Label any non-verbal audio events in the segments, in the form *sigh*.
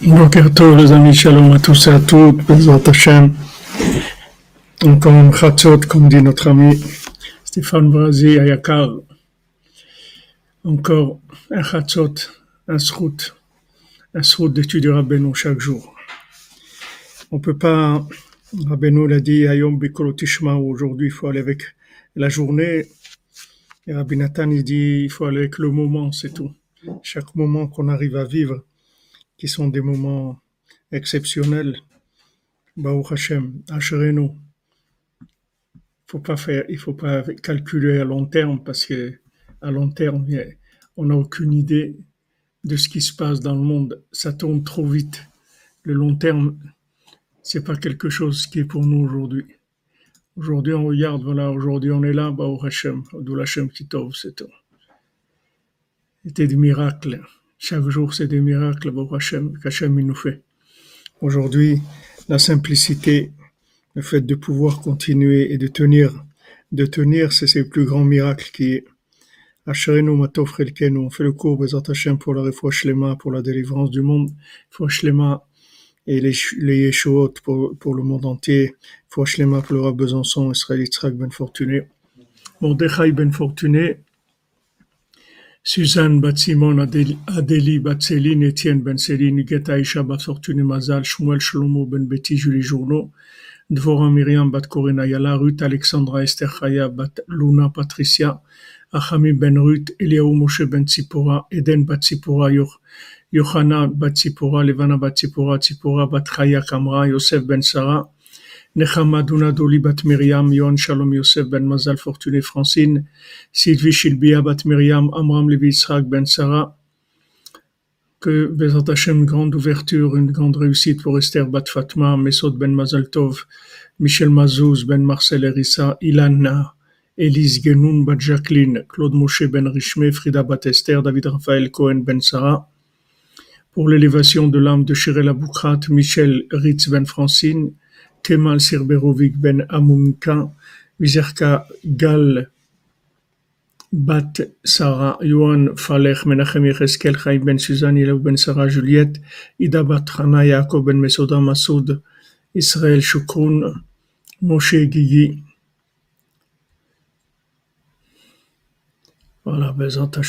Tov, les amis, shalom à tous et à toutes, Bezrat Hashem. Encore un chatzot, comme dit notre ami Stéphane Brasi Ayakar. Encore un chatzot, un srout, un srout d'étudier Rabbeinu chaque jour. On peut pas, Rabbeinu l'a dit, Ayom Bikolotishma, aujourd'hui il faut aller avec la journée. Et Rabbi Nathan, il dit, il faut aller avec le moment, c'est tout. Chaque moment qu'on arrive à vivre, qui sont des moments exceptionnels. Baruch Hashem, Asherenu. Faut pas faire, il faut pas calculer à long terme parce que à long terme, on n'a aucune idée de ce qui se passe dans le monde. Ça tourne trop vite. Le long terme, c'est pas quelque chose qui est pour nous aujourd'hui. Aujourd'hui, on regarde, voilà, aujourd'hui, on est là, Baruch Hashem, Abdul Hashem Kitov, c'est tout. C'était des miracles. Chaque jour, c'est des miracles qu'Hachem nous fait. Aujourd'hui, la simplicité, le fait de pouvoir continuer et de tenir, de tenir, c'est le plus grand miracle qui est. Asherenu Matov Chelkenu, on fait le cours Bezat Hashem pour la Lema, pour la délivrance du monde, Lema et les, les Yeshuot pour, pour le monde entier, Lema pour le Besançon, Israël Yitzhak Ben Fortuné, Mordechai Ben Fortuné, Suzanne bat Simon, Adélie bat Céline, Étienne ben Céline, Geta Aisha bat Fortune Mazal, Shmuel Shlomo ben Betty, Julie Journeau, Dvora Myriam bat Corinna Yala, Ruth Alexandra Esther Chaya bat Luna Patricia, Achami ben Ruth, Eliaou Moshe ben Tzipora, Eden bat Tzipora, Yohana bat Tzipora, Levana bat Tzipora, Tzipora bat Chaya Kamra, Yosef ben Sarah, Nechama Doli bat Miriam, Yohan Shalom Yosef ben Mazal Fortuné Francine, Sylvie Shilbia bat Miriam, Amram Levi ben Sarah. Que Bezat Hashem, grande ouverture, une grande réussite pour Esther bat Fatma, Mesod ben Mazal Tov, Michel Mazouz ben Marcel Erissa, Ilana, Elise Genoun bat Jacqueline, Claude Moshe ben Richmé, Frida bat Esther, David Raphaël Cohen ben Sarah. Pour l'élévation de l'âme de Shirel Aboukrat, Michel Ritz ben Francine, Kemal Sirberovic ben Amunka, Vizerka Gal Bat Sarah, Yohan Falech, Menachem Yecheskel, Chaim ben Suzanne, Ilav ben Sarah, Juliette, Ida Bat Chana, Yaakov ben Mesoda, Masoud, Israël Shukroun, Moshe Gigi. Voilà, Bezat.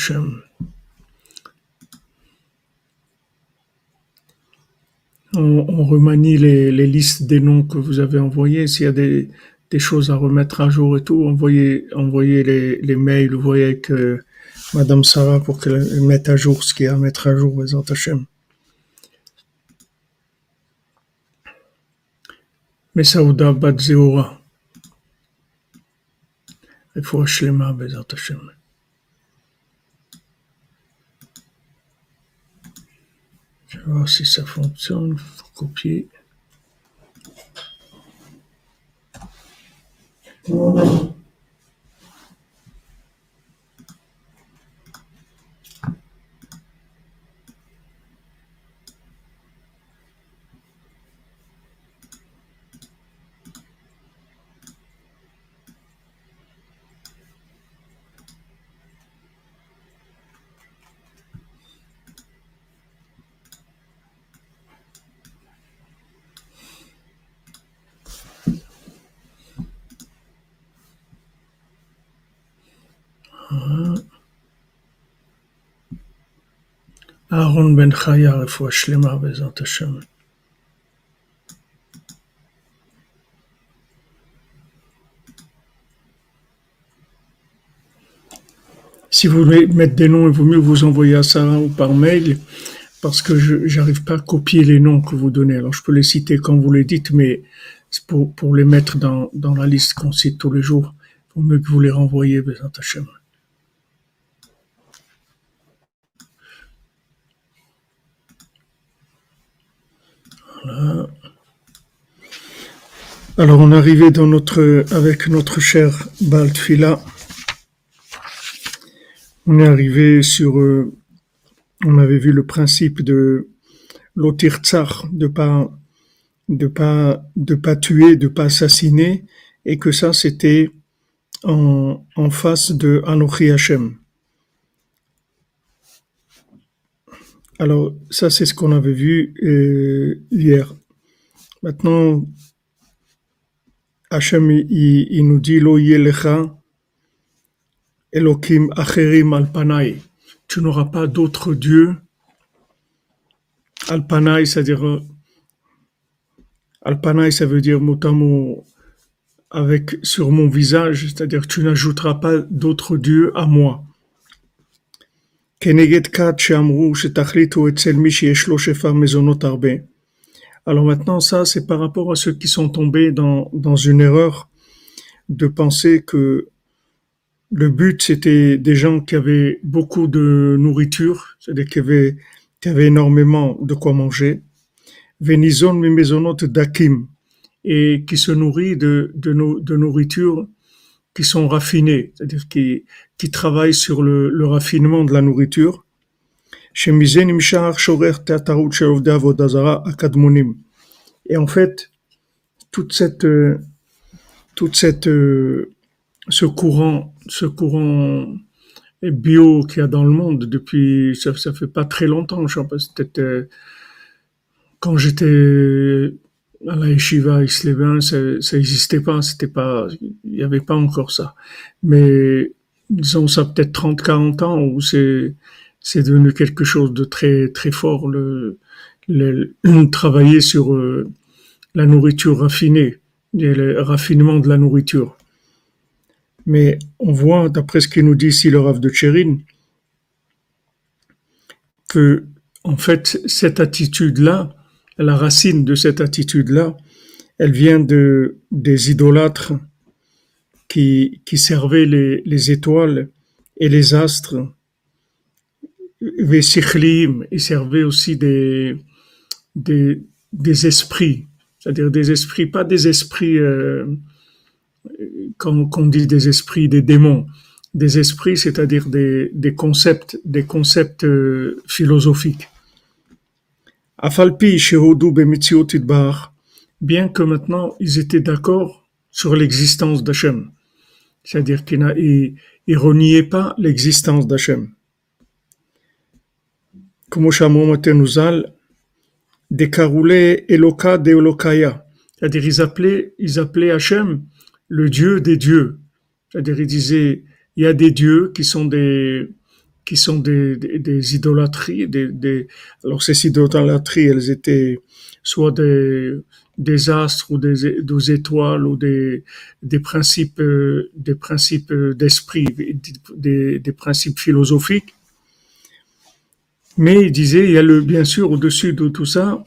On, remanie les, listes des noms que vous avez envoyés. S'il y a des, choses à remettre à jour et tout, envoyez, les, mails, vous voyez avec euh, Madame Sarah pour qu'elle mette à jour ce qu'il y a à mettre à jour, Bezat Hashem. Mesaouda Bat Zeora. Il faut Bezat Hashem. Je voir si ça fonctionne. Faut copier. Aaron ben Chaya, רפואה שלמה בעזרת השם. Si vous voulez mettre des noms, il vaut mieux vous envoyer à Sarah ou par mail, parce que je n'arrive pas à copier les noms que vous donnez. Alors je peux les citer quand vous les dites, mais pour, pour les mettre dans, dans la liste qu'on cite tous les jours, il vaut mieux que vous les renvoyez, Bézant Hachem. Alors on est arrivé dans notre, avec notre cher Baltfila, on est arrivé sur, euh, on avait vu le principe de l'otir tsar, de pas, de pas, de pas tuer, de pas assassiner, et que ça c'était en, en face de Anochi Hashem. Alors, ça, c'est ce qu'on avait vu euh, hier. Maintenant, Hachem, il, nous dit Lo yelecha acherim alpanai. Tu n'auras pas d'autre Dieu. Alpanai, c'est-à-dire. Alpanai, ça veut dire avec sur mon visage, c'est-à-dire tu n'ajouteras pas d'autre Dieu à moi. כנגד כת שאמרו שתחליטו אצל מי שיש לו שפע מזונות הרבה. Alors maintenant, ça, c'est par rapport à ceux qui sont tombés dans, dans une erreur de penser que le but, c'était des gens qui avaient beaucoup de nourriture, c'est-à-dire qui avaient, qui avaient énormément de quoi manger. Venizon mi mezonot dakim, et qui se nourrit de, de, no- de nourriture qui sont raffinés, c'est-à-dire qui, qui travaillent sur le, raffinement de la nourriture. Et en fait, toute cette, euh, toute cette, euh, ce courant, ce courant bio qu'il y a dans le monde depuis, ça, ça fait pas très longtemps, je sais pas, peut-être quand j'étais à la yeshiva Isleven, ça, ça existait pas, c'était pas, il y avait pas encore ça. Mais disons ça peut-être 30, 40 ans où c'est, c'est devenu quelque chose de très, très fort, le, le, *clears throat* travailler sur euh, la nourriture raffinée, le raffinement de la nourriture. Mais on voit, d'après ce qu'il nous dit ici le Rav de Tchérin, que, en fait, cette attitude-là, la racine de cette attitude-là, elle vient de, des idolâtres qui, servaient les, les étoiles et les astres. Les ils servaient aussi des, des, esprits, c'est-à-dire des esprits, pas des esprits, euh, comme qu'on dit des esprits, des démons, des esprits, c'est-à-dire des, des concepts, des concepts euh, philosophiques. Bien que maintenant ils étaient d'accord sur l'existence d'Hachem, c'est-à-dire qu'ils n'ironiaient pas l'existence d'Hachem. Comme Matenuzal, Eloka de Elokaya, c'est-à-dire ils appelaient, Hachem le Dieu des dieux, c'est-à-dire ils disaient il y a des dieux qui sont des qui sont des, idolâtries. Alors ces idolâtries, elles étaient soit des, astres ou des, étoiles ou des, principes, euh, des principes d'esprit, des, principes philosophiques. Mais il disait, il y a le, bien sûr, au-dessus de tout ça,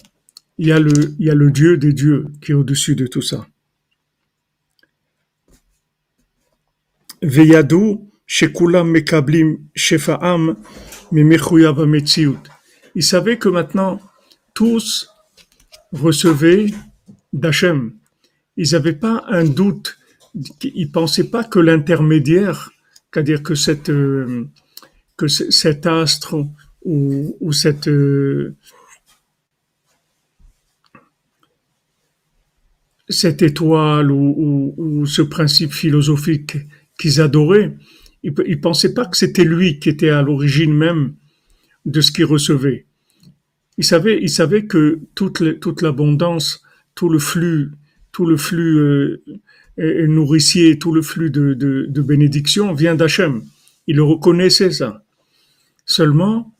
il y a le, il y a le Dieu des dieux qui est au-dessus de tout ça. Veyadou, il savait que maintenant, tous recevaient d'Hachem. Ils n'avaient pas un doute. Ils ne pensaient pas que l'intermédiaire, c'est-à-dire que, euh, cet astre ou, euh, cette... étoile ou ce principe philosophique qu'ils adoraient, ils ne pensaient pas que c'était lui qui était à l'origine même de ce qu'ils recevaient. Ils savaient, ils savaient que toute, toute l'abondance, tout le flux, tout le flux euh, euh, nourricier, tout le flux de, de, de bénédiction vient d'Hachem. Ils le reconnaissaient ça. Seulement,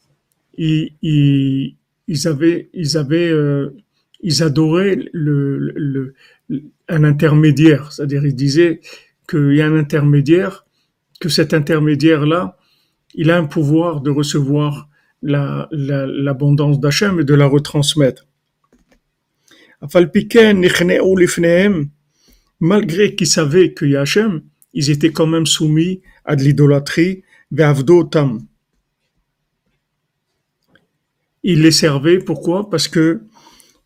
ils, ils, ils avaient, ils avaient, euh, ils adoraient le, le, le- un intermédiaire. C'est-à-dire, ils disaient qu'il y a un intermédiaire, que cet intermédiaire-là, il a un pouvoir de recevoir l'abondance la, d'Hachem et de la retransmettre. Malgré qu'ils savaient qu'il y a Hachem, ils étaient quand même soumis à de l'idolâtrie, Ils les servaient, pourquoi? Parce que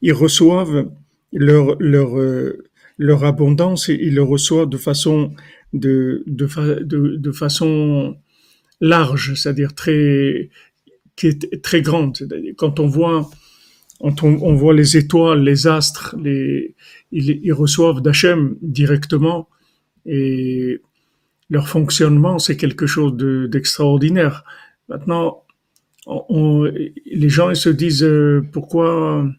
ils reçoivent leur, leur, euh, leur abondance, ils le reçoivent de façon, de, de, de, façon large, c'est-à-dire très, qui est très grande. Quand on voit, quand on, on voit les étoiles, les astres, les, ils, reçoivent d'Hachem directement et leur fonctionnement, c'est quelque chose de- d'extraordinaire. Maintenant, les gens ils se disent euh, pourquoi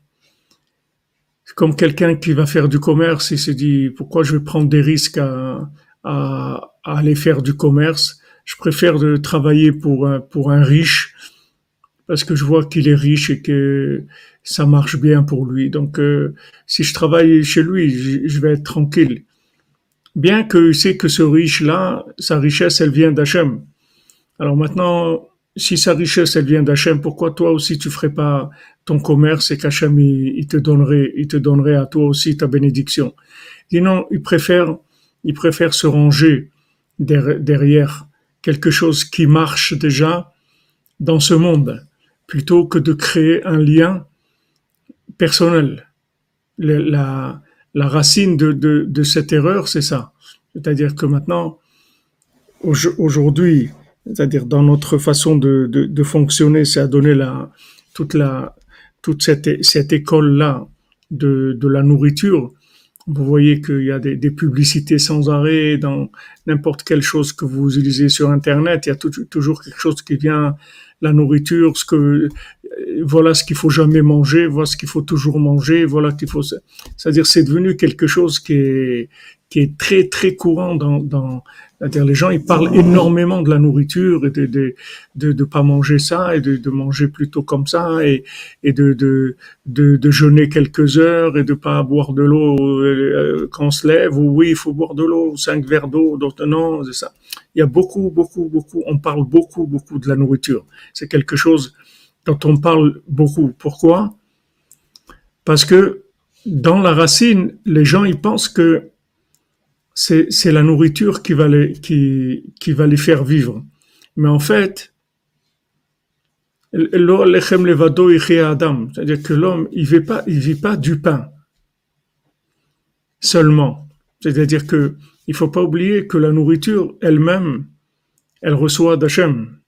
comme quelqu'un qui va faire du commerce, il se dit pourquoi je vais prendre des risques à, à, à aller faire du commerce? Je préfère de travailler pour un, pour un riche parce que je vois qu'il est riche et que ça marche bien pour lui. Donc, euh, si je travaille chez lui, je, vais être tranquille. Bien que sais que ce riche-là, sa richesse, elle vient d'Hachem. Alors maintenant, si sa richesse, elle vient d'Hachem, pourquoi toi aussi tu ferais pas ton commerce et qu'Hachem, il, te donnerait, il te donnerait à toi aussi ta bénédiction? Dis non, il préfère, il préfère se ranger derrière quelque chose qui marche déjà dans ce monde plutôt que de créer un lien personnel. la, la, racine de, de cette erreur, c'est ça. C'est-à-dire que maintenant, aujourd'hui, c'est-à-dire dans notre façon de, de, de fonctionner, c'est à donner la, toute, la, toute cette, cette école-là de, de la nourriture. Vous voyez qu'il y a des, des, publicités sans arrêt dans n'importe quelle chose que vous utilisez sur Internet. Il y a toujours quelque chose qui vient la nourriture, ce que voilà ce qu'il faut jamais manger, voilà ce qu'il faut toujours manger, voilà qu'il faut. C'est-à-dire, c'est devenu quelque chose qui est qui est très très courant dans dans. C'est-à-dire, les gens ils parlent énormément de la nourriture et de de de, de pas manger ça et de, de manger plutôt comme ça et et de de de, de jeûner quelques heures et de pas boire de l'eau euh, quand on se lève ou oui il faut boire de l'eau cinq verres d'eau d'autres non c'est ça il y a beaucoup, beaucoup, beaucoup, on parle beaucoup, beaucoup de la nourriture. C'est quelque chose dont on parle beaucoup. Pourquoi? Parce que dans la racine, les gens, ils pensent que c'est, la nourriture qui va, les, qui, qui va les faire vivre. Mais en fait, c'est-à-dire que l'homme, il vit pas, il vit pas du pain seulement. C'est-à-dire que il faut pas oublier que la nourriture elle-même, elle reçoit d'Hachem.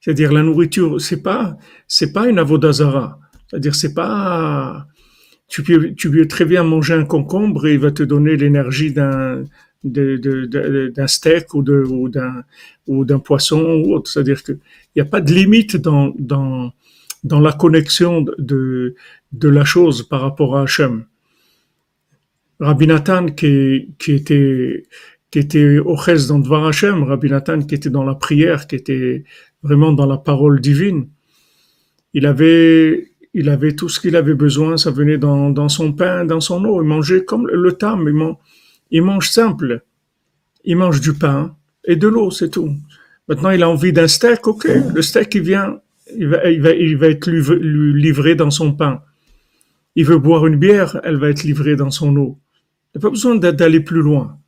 C'est-à-dire la nourriture, c'est pas, c'est pas une avodazara. C'est-à-dire c'est pas, tu peux, tu peux très bien manger un concombre et il va te donner l'énergie d'un, d'un steak ou de, ou d'un, ou d'un poisson ou autre. C'est-à-dire que il n'y a pas de limite dans, dans, dans la connexion de, de la chose par rapport à Hachem. Rabbi Nathan qui, qui était qui était au reste dans Dvar Hashem, Rabbi Nathan qui était dans la prière, qui était vraiment dans la parole divine. Il avait il avait tout ce qu'il avait besoin, ça venait dans, son pain, dans son eau. Il mangeait comme le tam, il, mange, simple. Il mange du pain et de l'eau, c'est tout. Maintenant, il a envie d'un steak, ok. Le steak, il vient, il va, il va, il va être livré dans son pain. Il veut boire une bière, elle va être livrée dans son eau. Il n'a pas besoin d'aller plus loin.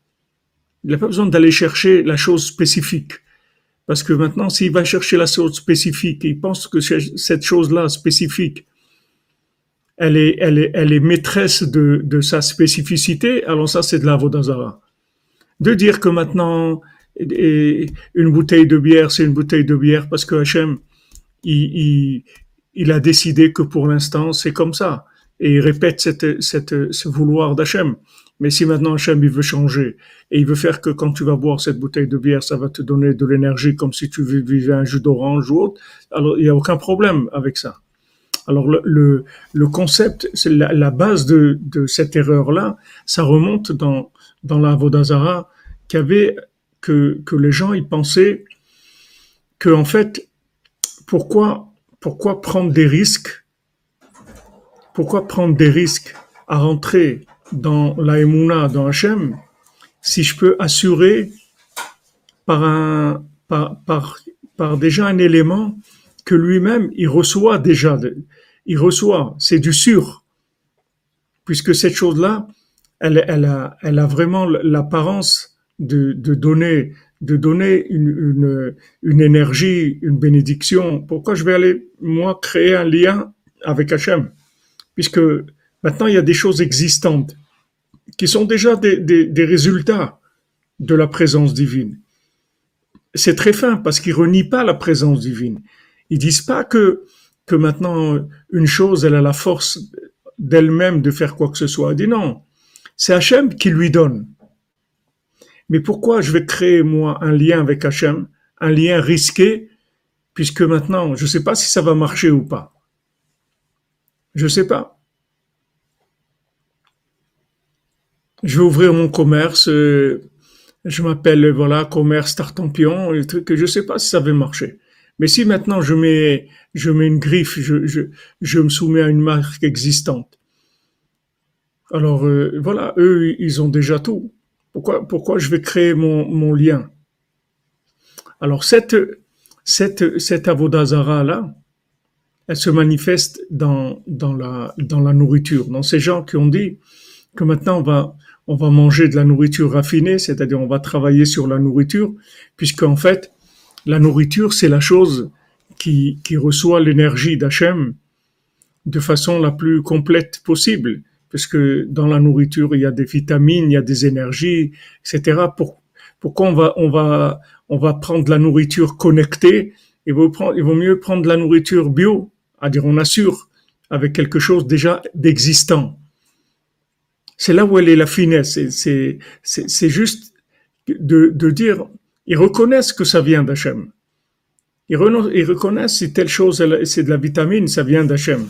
Il n'a pas besoin d'aller chercher la chose spécifique. Parce que maintenant, s'il va chercher la chose spécifique, il pense que cette chose-là spécifique, elle est, elle est, elle est maîtresse de, de sa spécificité, alors ça, c'est de la Vodazara. De dire que maintenant, une bouteille de bière, c'est une bouteille de bière parce que Hachem, il, il, il a décidé que pour l'instant, c'est comme ça. Et il répète cette, cette, ce vouloir d'Hachem. Mais si maintenant Hachem il veut changer et il veut faire que quand tu vas boire cette bouteille de bière, ça va te donner de l'énergie comme si tu vivais un jus d'orange ou autre, alors il n'y a aucun problème avec ça. Alors le, concept, la, la, base de, cette erreur-là, ça remonte dans, la Vodazara qu'avait que, les gens ils pensaient que en fait pourquoi pourquoi prendre des risques pourquoi prendre des risques à rentrer dans la dans Hachem, si je peux assurer par un, par, par, par déjà un élément que lui-même, il reçoit déjà, il reçoit, c'est du sûr. Puisque cette chose-là, elle, a, vraiment l'apparence de, donner, une, énergie, une bénédiction. Pourquoi je vais aller, moi, créer un lien avec Hachem? Puisque maintenant, il y a des choses existantes qui sont déjà des, résultats de la présence divine. C'est très fin parce qu'ils renient pas la présence divine. Ils disent pas que que maintenant une chose elle a la force d'elle-même de faire quoi que ce soit. Ils disent non, c'est Hachem qui lui donne. Mais pourquoi je vais créer moi un lien avec Hachem, un lien risqué puisque maintenant, je ne sais pas si ça va marcher ou pas. Je ne sais pas. Je vais ouvrir mon commerce. Euh, je m'appelle voilà commerce Tartampion. Et truc, je ne sais pas si ça va marcher. Mais si maintenant je mets je mets une griffe, je, je, je me soumets à une marque existante. Alors euh, voilà, eux ils ont déjà tout. Pourquoi pourquoi je vais créer mon, mon lien? Alors cette cette cette avodazara là, elle se manifeste dans dans la dans la nourriture, dans ces gens qui ont dit que maintenant on va on va manger de la nourriture raffinée, c'est-à-dire on va travailler sur la nourriture, puisque en fait, la nourriture, c'est la chose qui, qui reçoit l'énergie d'Hachem de façon la plus complète possible, puisque dans la nourriture, il y a des vitamines, il y a des énergies, etc. Pour, pourquoi on va, on va, on va prendre la nourriture connectée? Il vaut, prendre, il vaut mieux prendre la nourriture bio, à dire on assure, avec quelque chose déjà d'existant. C'est là où elle est la finesse. C'est juste de, de, dire, ils reconnaissent que ça vient d'Hachem. Ils, reconnaissent si telle chose, c'est de la vitamine, ça vient d'Hachem.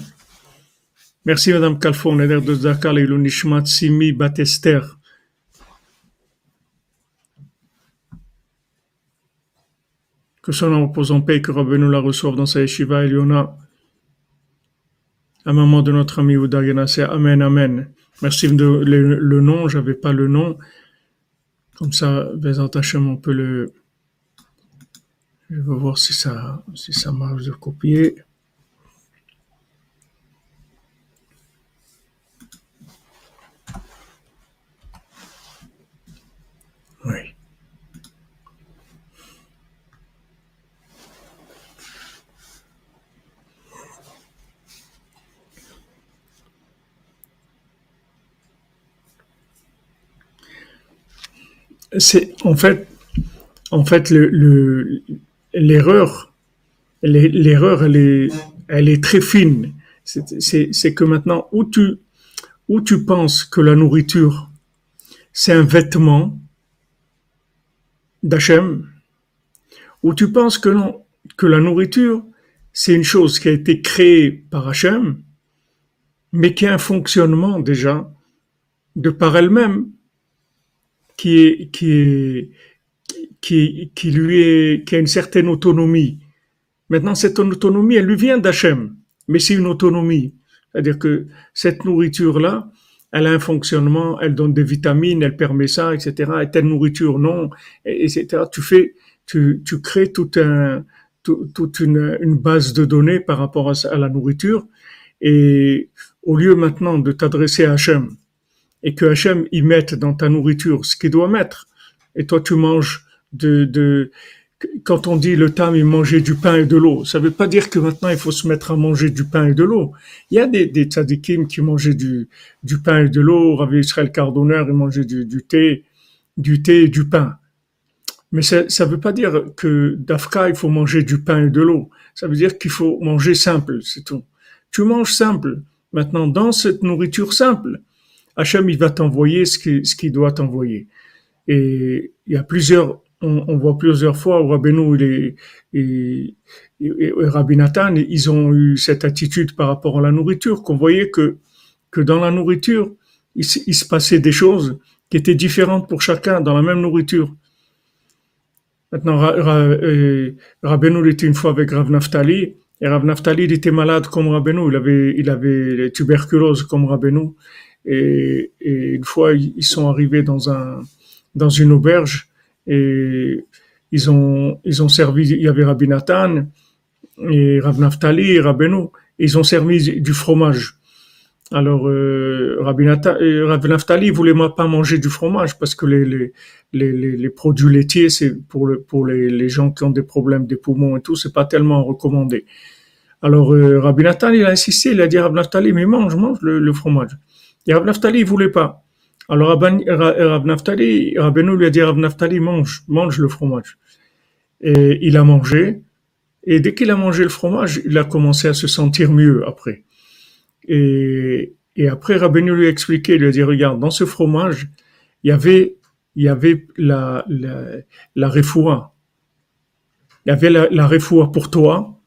Merci Madame Kalfon, l'air de Zakal et l'Unishmat Simi Batester. Que son nom repose en paix, que Rabbeinu la reçoive dans sa yeshiva Eliona. À maman de notre ami Ouda Amen, Amen. Merci de le, le nom, j'avais pas le nom. Comme ça, Bezat Hachem, on peut le. Je vais voir si ça, si ça marche de copier. C'est en fait, en fait, le, l'erreur, l'erreur, elle est, elle est très fine. C'est que maintenant, où tu, où tu penses que la nourriture, c'est un vêtement d'Hachem, où tu penses que non, que la nourriture, c'est une chose qui a été créée par Hachem, mais qui a un fonctionnement déjà de par elle-même qui est, qui est, qui, qui lui est, qui a une certaine autonomie. Maintenant, cette autonomie, elle lui vient d'Hachem, mais c'est une autonomie. C'est-à-dire que cette nourriture-là, elle a un fonctionnement, elle donne des vitamines, elle permet ça, etc. Et telle nourriture, non, etc. Tu fais, tu, tu crées tout un, toute une, une, base de données par rapport à, la nourriture. Et au lieu maintenant de t'adresser à Hachem, et que Hachem y mette dans ta nourriture ce qu'il doit mettre, et toi tu manges de, de quand on dit le tam il mangeait du pain et de l'eau, ça veut pas dire que maintenant il faut se mettre à manger du pain et de l'eau. Il y a des, des tzadikim qui mangeaient du, du pain et de l'eau, Rav Israël Cardonneur, il mangeait du, du thé, du thé et du pain. Mais ça ne veut pas dire que d'Afka, il faut manger du pain et de l'eau. Ça veut dire qu'il faut manger simple, c'est tout. Tu manges simple. Maintenant, dans cette nourriture simple, Hachem, il va t'envoyer ce qu'il ce doit t'envoyer. Et il y a plusieurs, on, voit plusieurs fois Rabbeinu et, et, et, Rabbi Nathan, ils ont eu cette attitude par rapport à la nourriture, qu'on voyait que, que dans la nourriture, il, se passait des choses qui étaient différentes pour chacun dans la même nourriture. Maintenant, Rabbeinu était une fois avec Rav Naftali, et Rav Naftali, il était malade comme Rabbeinu, il avait, il avait tuberculose comme Rabbeinu. Et, une fois, ils sont arrivés dans un dans une auberge et ils ont ils ont servi. Il y avait Rabbi Nathan et Rav Naftali et Rabbeinu. Ils ont servi du fromage. Alors euh, Rabbi Nathan, euh, Naftali voulait pas manger du fromage parce que les les les, produits laitiers c'est pour le, pour les, les gens qui ont des problèmes des poumons et tout c'est pas tellement recommandé. Alors euh, Rabbi Nathan il a insisté, il a dit Rav Naftali mais mange mange le fromage. Et Rav Naftali, il voulait pas. Alors Rav Naftali, lui a dit Rav Naftali, mange, mange le fromage. Et il a mangé. Et dès qu'il a mangé le fromage, il a commencé à se sentir mieux après. Et, après, Rabbeinu lui a expliqué, il lui a dit, regarde, dans ce fromage, il y avait, il y avait la, la, la refoua. il y avait la, la réfoua pour toi,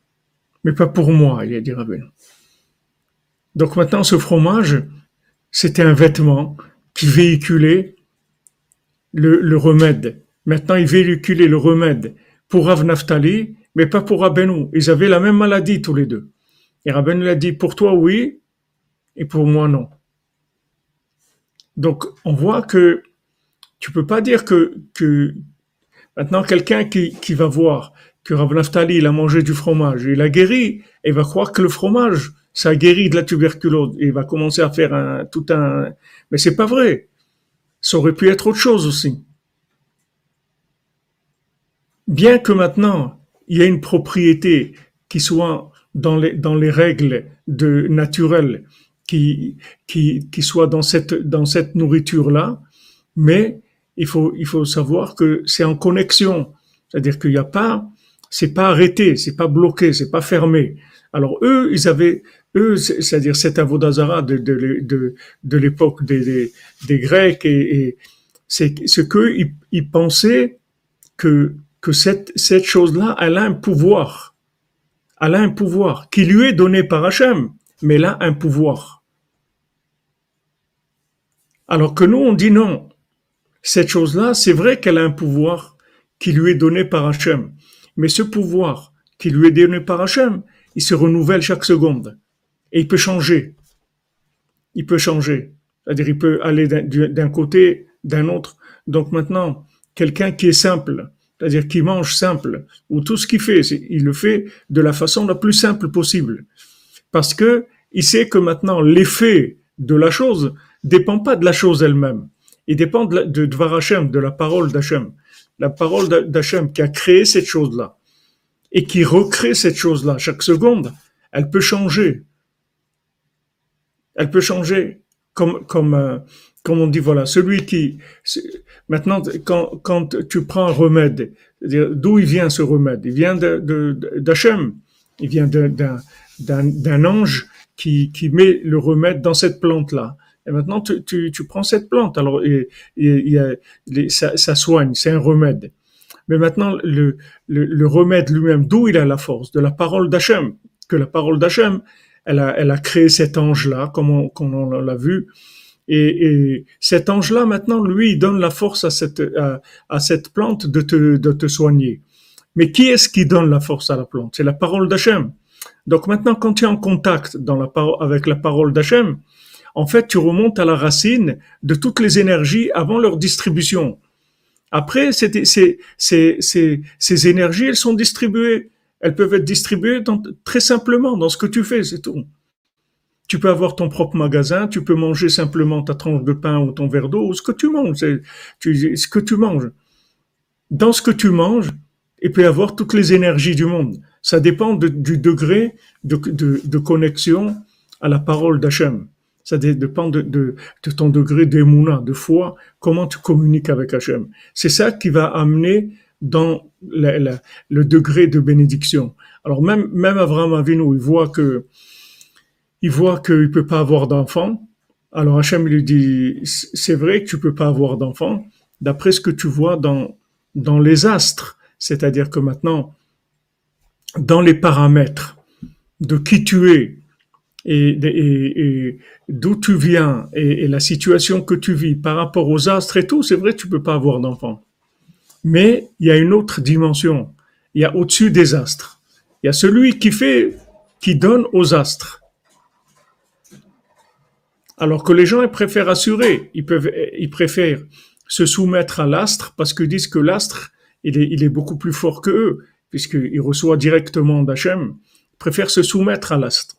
mais pas pour moi, il a dit Rabbeinu. Donc maintenant, ce fromage, c'était un vêtement qui véhiculait le, remède. Maintenant, il véhiculait le remède pour Rav Naftali, mais pas pour Rabbeinu. Ils avaient la même maladie tous les deux. Et Rabbeinu l'a dit, pour toi oui, et pour moi non. Donc, on voit que tu peux pas dire que, maintenant quelqu'un qui, va voir que Rav Naftali, il a mangé du fromage, il a guéri, et va croire que le fromage, ça guérit de la tuberculose, et il va commencer à faire un, tout un, mais c'est pas vrai. Ça aurait pu être autre chose aussi. Bien que maintenant, il y ait une propriété qui soit dans les, dans les règles de naturelles, qui, qui, qui soit dans cette, dans cette nourriture-là, mais il faut, il faut savoir que c'est en connexion. C'est-à-dire qu'il n'y a pas, c'est pas arrêté, c'est pas bloqué, c'est pas fermé. Alors eux, ils avaient, c'est-à-dire cet avodazara de, de, de, l'époque des, Grecs, et, et c'est ce qu'ils ils pensaient que, que cette, cette chose-là, elle a un pouvoir. Elle a un pouvoir qui lui est donné par Hachem, mais elle a un pouvoir. Alors que nous, on dit non. Cette chose-là, c'est vrai qu'elle a un pouvoir qui lui est donné par Hachem. Mais ce pouvoir qui lui est donné par Hachem, il se renouvelle chaque seconde. Et il peut changer. Il peut changer. C'est-à-dire, il peut aller d'un côté, d'un autre. Donc maintenant, quelqu'un qui est simple, c'est-à-dire qui mange simple, ou tout ce qu'il fait, il le fait de la façon la plus simple possible. Parce que il sait que maintenant, l'effet de la chose dépend pas de la chose elle-même. Il dépend de, Dvar de la parole d'Hachem. La parole d'Hachem qui a créé cette chose-là et qui recrée cette chose-là chaque seconde, elle peut changer. Elle peut changer comme, comme, euh, comme on dit, voilà, celui qui, maintenant, quand, quand tu prends un remède, d'où il vient ce remède? Il vient d'Hachem. De, il vient d'un ange qui, qui met le remède dans cette plante-là. Et maintenant, tu, tu, tu, prends cette plante. Alors, a, ça, ça, soigne, c'est un remède. Mais maintenant, le, le, le remède lui-même, d'où il a la force? De la parole d'Hachem. Que la parole d'Hachem, elle a, elle a créé cet ange-là, comme on, comme on l'a vu. Et, et, cet ange-là, maintenant, lui, il donne la force à cette, à, à cette plante de te, de te soigner. Mais qui est-ce qui donne la force à la plante? C'est la parole d'Hachem. Donc maintenant, quand tu es en contact dans la, avec la parole d'Hachem, en fait, tu remontes à la racine de toutes les énergies avant leur distribution. Après, ces, énergies, elles sont distribuées. Elles peuvent être distribuées dans, très simplement dans ce que tu fais, c'est tout. Tu peux avoir ton propre magasin, tu peux manger simplement ta tranche de pain ou ton verre d'eau, ou ce que tu manges, tu, ce que tu manges. Dans ce que tu manges, il peut y avoir toutes les énergies du monde. Ça dépend du degré de, de, de connexion à la parole d'Hachem. Ça dépend de, de, de ton degré d'émouna, de foi, comment tu communiques avec Hachem. C'est ça qui va amener dans le degré de bénédiction. Alors même même Abraham Avinu, il voit que il voit peut pas avoir d'enfant. Alors Hachem lui dit c'est vrai que tu peux pas avoir d'enfant d'après ce que tu vois dans dans les astres, c'est-à-dire que maintenant dans les paramètres de qui tu es, et, d'où tu viens et, la situation que tu vis par rapport aux astres et tout, c'est vrai, tu peux pas avoir d'enfant. Mais il y a une autre dimension. Il y a au-dessus des astres. Il y a celui qui fait, qui donne aux astres. Alors que les gens ils préfèrent assurer, ils peuvent, ils préfèrent se soumettre à l'astre parce qu'ils disent que l'astre il est, beaucoup plus fort que eux puisqu'il reçoit directement d'Hachem. Ils préfèrent se soumettre à l'astre.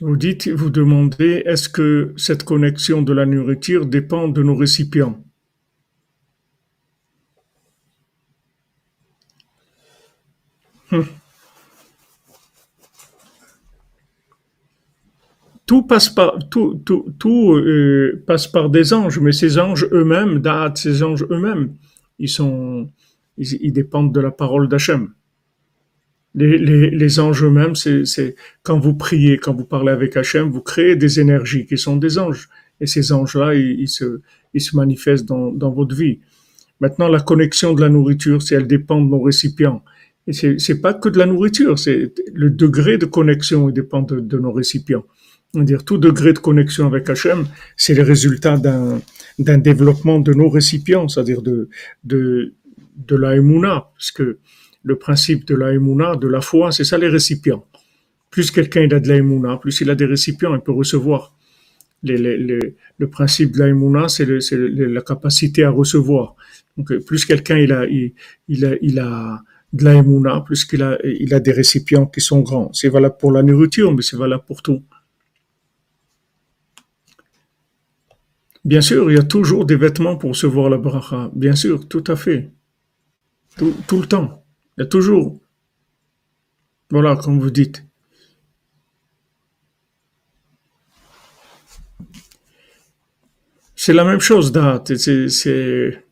Vous dites, vous demandez, est-ce que cette connexion de la nourriture dépend de nos récipients? Hum. Tout passe par tout, euh, passe par des anges, mais ces anges eux-mêmes, ces anges eux-mêmes, ils sont, ils dépendent de la parole d'Hachem les, les, les anges eux-mêmes, c'est quand vous priez, quand vous parlez avec Hachem, vous créez des énergies qui sont des anges. et ces anges-là, ils, se, ils se manifestent dans, dans votre vie. Maintenant, la connexion de la nourriture, si elle dépend de nos récipients. Et c'est, pas que de la nourriture, c'est le degré de connexion qui dépend de, nos récipients. dire tout degré de connexion avec Hachem, c'est le résultat d'un, d'un développement de nos récipients, c'est-à-dire de, de, de la émouna, parce que le principe de la émouna, de la foi, c'est ça les récipients. Plus quelqu'un a de la émouna, plus il a des récipients, il peut recevoir. Le principe de la émouna, c'est la capacité à recevoir. Donc, plus quelqu'un il a, de la émouna, plus il a des récipients qui sont grands. C'est valable pour la nourriture, mais c'est valable pour tout. Bien sûr, il y a toujours des vêtements pour recevoir la bracha. Bien sûr, tout à fait. Tout le temps. Il y a toujours. Voilà, comme vous dites. C'est la même chose. C'est,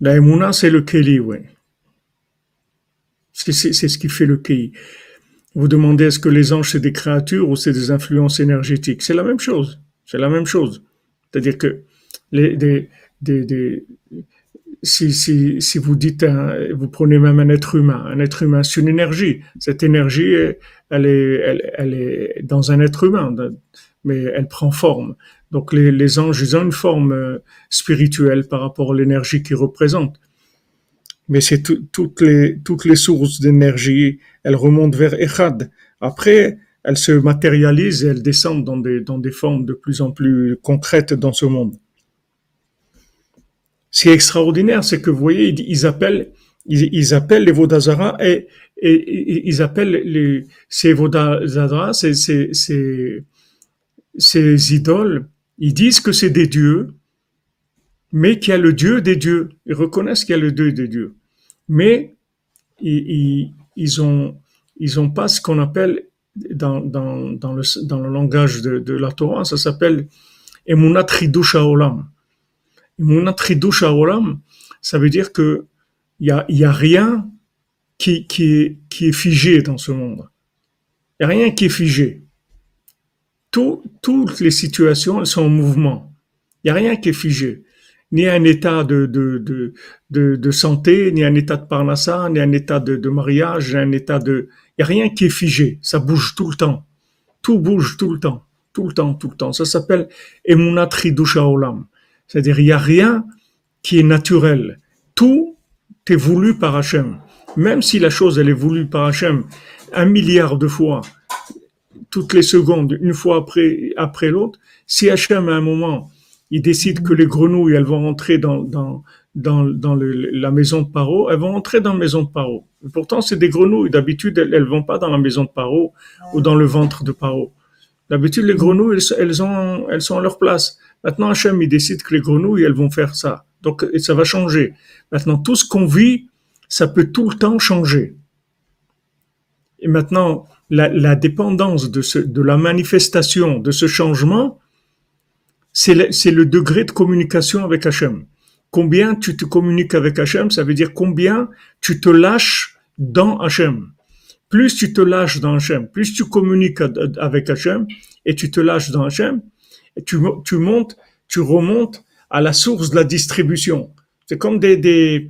La Emouna, c'est le Keli, oui. C'est, c'est ce qui fait le Keli. Vous demandez est-ce que les anges c'est des créatures ou c'est des influences énergétiques C'est la même chose. C'est la même chose. C'est-à-dire que les, des, des, des, si, vous dites, vous prenez même un être humain, un être humain, c'est une énergie. Cette énergie, elle est, dans un être humain, mais elle prend forme. Donc les, anges, ils ont une forme euh, spirituelle par rapport à l'énergie qu'ils représentent mais c'est toutes les sources d'énergie, elles remontent vers Echad. Après, elles se matérialisent et elles descendent dans des dans des formes de plus en plus concrètes dans ce monde. Ce qui est extraordinaire, c'est que vous voyez, ils appellent ils, appellent les Vodazara et, et, ils appellent les ces Vodazara, ces, ces, ces, idoles, ils disent que c'est des dieux, mais qu'il y a le Dieu des dieux. Ils reconnaissent qu'il y a le Dieu des dieux. Mais ils, ils, ont, ils ont pas ce qu'on appelle dans, dans, dans, le, dans le langage de, de la Torah, ça s'appelle Emunat Tridush Olam. Ça veut dire que il y a, y a rien qui, qui, est, qui est figé dans ce monde. Il n'y a rien qui est figé. Tout, toutes les situations, elles sont en mouvement. Il n'y a rien qui est figé ni un état de, de, de, de, santé, ni un état de parnassa, ni un état de, de mariage, ni un état de... Il n'y a rien qui est figé, ça bouge tout le temps. Tout bouge tout le temps, tout le temps, tout le temps. Ça s'appelle Emunat Olam. C'est-à-dire, il n'y a rien qui est naturel. Tout est voulu par Hachem. Même si la chose, elle est voulue par Hachem un milliard de fois, toutes les secondes, une fois après, après l'autre, si Hachem, à un moment, ils décident que les grenouilles, elles vont rentrer dans, dans, dans, dans la maison de Paro, elles vont rentrer dans la maison de Paro. pourtant, c'est des grenouilles. D'habitude, elles, elles vont pas dans la maison de Paro ou dans le ventre de Paro. D'habitude, les grenouilles, elles, ont, elles sont à leur place. Maintenant, Hachem, il décide que les grenouilles, elles vont faire ça. Donc, ça va changer. Maintenant, tout ce qu'on vit, ça peut tout le temps changer. Et maintenant, la, dépendance de, la manifestation de ce changement, c'est le, le, degré de communication avec Hachem. Combien tu te communiques avec Hachem, ça veut dire combien tu te lâches dans Hachem. Plus tu te lâches dans Hachem, plus tu communiques avec Hachem et tu te lâches dans Hachem, tu, montes, tu remontes à la source de la distribution. C'est comme des, des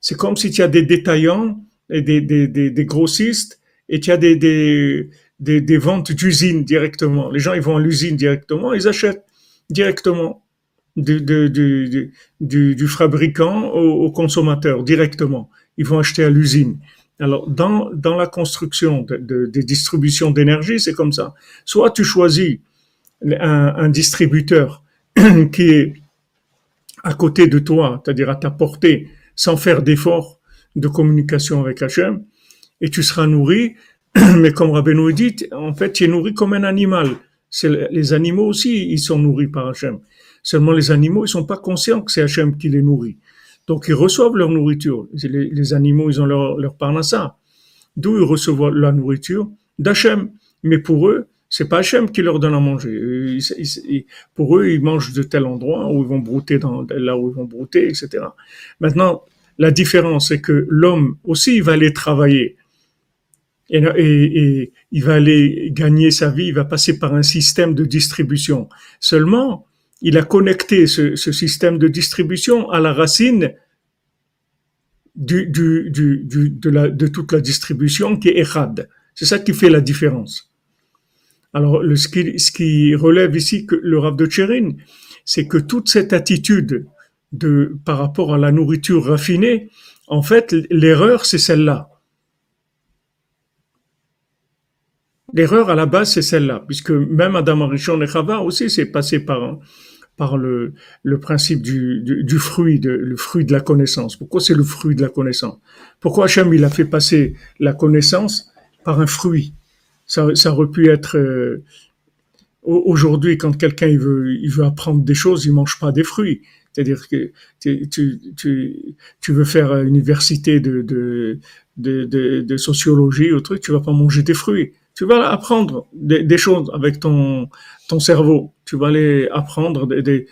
c'est comme si tu as des détaillants et des, des, des, grossistes et tu as des, des, des, ventes d'usine directement. Les gens, ils vont à l'usine directement, ils achètent directement du, du, du, du fabricant au, consommateur, directement. Ils vont acheter à l'usine. Alors, dans, dans la construction de, de, des distributions d'énergie, c'est comme ça. Soit tu choisis un, un distributeur *clears throat* qui est à côté de toi, c'est-à-dire à ta portée, sans faire d'effort de communication avec Hachem, et tu seras nourri, *clears throat* mais comme Rabbeinu dit, en fait, tu es nourri comme un animal les animaux aussi, ils sont nourris par Hachem. Seulement les animaux, ils sont pas conscients que c'est Hachem qui les nourrit. Donc ils reçoivent leur nourriture. Les, animaux, ils ont leur, leur parnassa. D'où ils reçoivent la nourriture D'Hachem. Mais pour eux, c'est pas Hachem qui leur donne à manger. pour eux, ils mangent de tel endroit où ils vont brouter dans, là où ils vont brouter, etc. Maintenant, la différence, c'est que l'homme aussi, il va aller travailler. et, il va aller gagner sa vie, il va passer par un système de distribution. Seulement, il a connecté ce, système de distribution à la racine du, de, toute la distribution qui est Echad. C'est ça qui fait la différence. Alors, ce, qui, relève ici que le Rav de Tchérin, c'est que toute cette attitude de, par rapport à la nourriture raffinée, en fait, l'erreur, c'est celle-là. L'erreur à la base, c'est celle-là, puisque même Adam Arishon et Chava aussi, c'est passé par, par le, le principe du, du, fruit, de, le fruit de la connaissance. Pourquoi c'est le fruit de la connaissance? Pourquoi Hachem, il a fait passer la connaissance par un fruit? Ça, ça aurait pu être... Euh, aujourd'hui, quand quelqu'un il veut, il veut apprendre des choses, il mange pas des fruits. C'est-à-dire que tu, tu, tu, veux faire université de, de, sociologie ou truc, tu vas pas manger des fruits tu vas apprendre des, choses avec ton, ton cerveau. Tu vas aller apprendre des,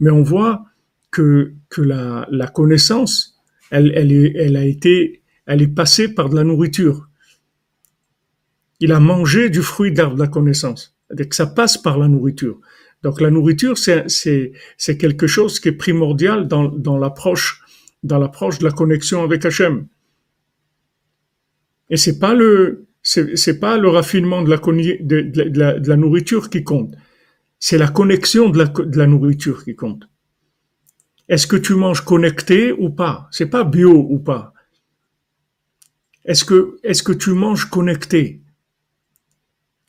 mais on voit que, que la, la connaissance, elle, elle, est, elle a été, elle est passée par de la nourriture. Il a mangé du fruit de la connaissance. ça passe par la nourriture. Donc la nourriture, c'est, quelque chose qui est primordial dans, l'approche, de la connexion avec Hachem. Et c'est pas le, pas le raffinement de la, de, de, nourriture qui compte. C'est la connexion de la, de nourriture qui compte. Est-ce que tu manges connecté ou pas? C'est pas bio ou pas. Est-ce que tu manges connecté?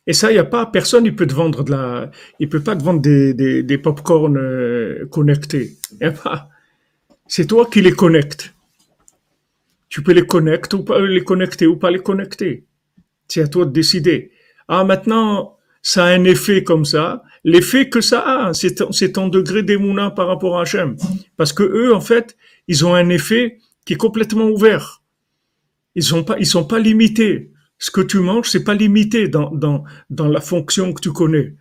Et ça, il y a pas personne. Il peut te vendre de la, il peut pas te vendre des des, pop-corn euh, connectés. C'est toi qui les connectes. Tu peux les connecter ou pas les connecter ou pas les connecter. C'est à toi de décider. Ah, maintenant, ça a un effet comme ça. L'effet que ça a, c'est ton, degré d'émouna par rapport à Hachem. Parce que eux, en fait, ils ont un effet qui est complètement ouvert. Ils sont pas, ils sont pas limités. Ce que tu manges, c'est pas limité dans, la fonction que tu connais.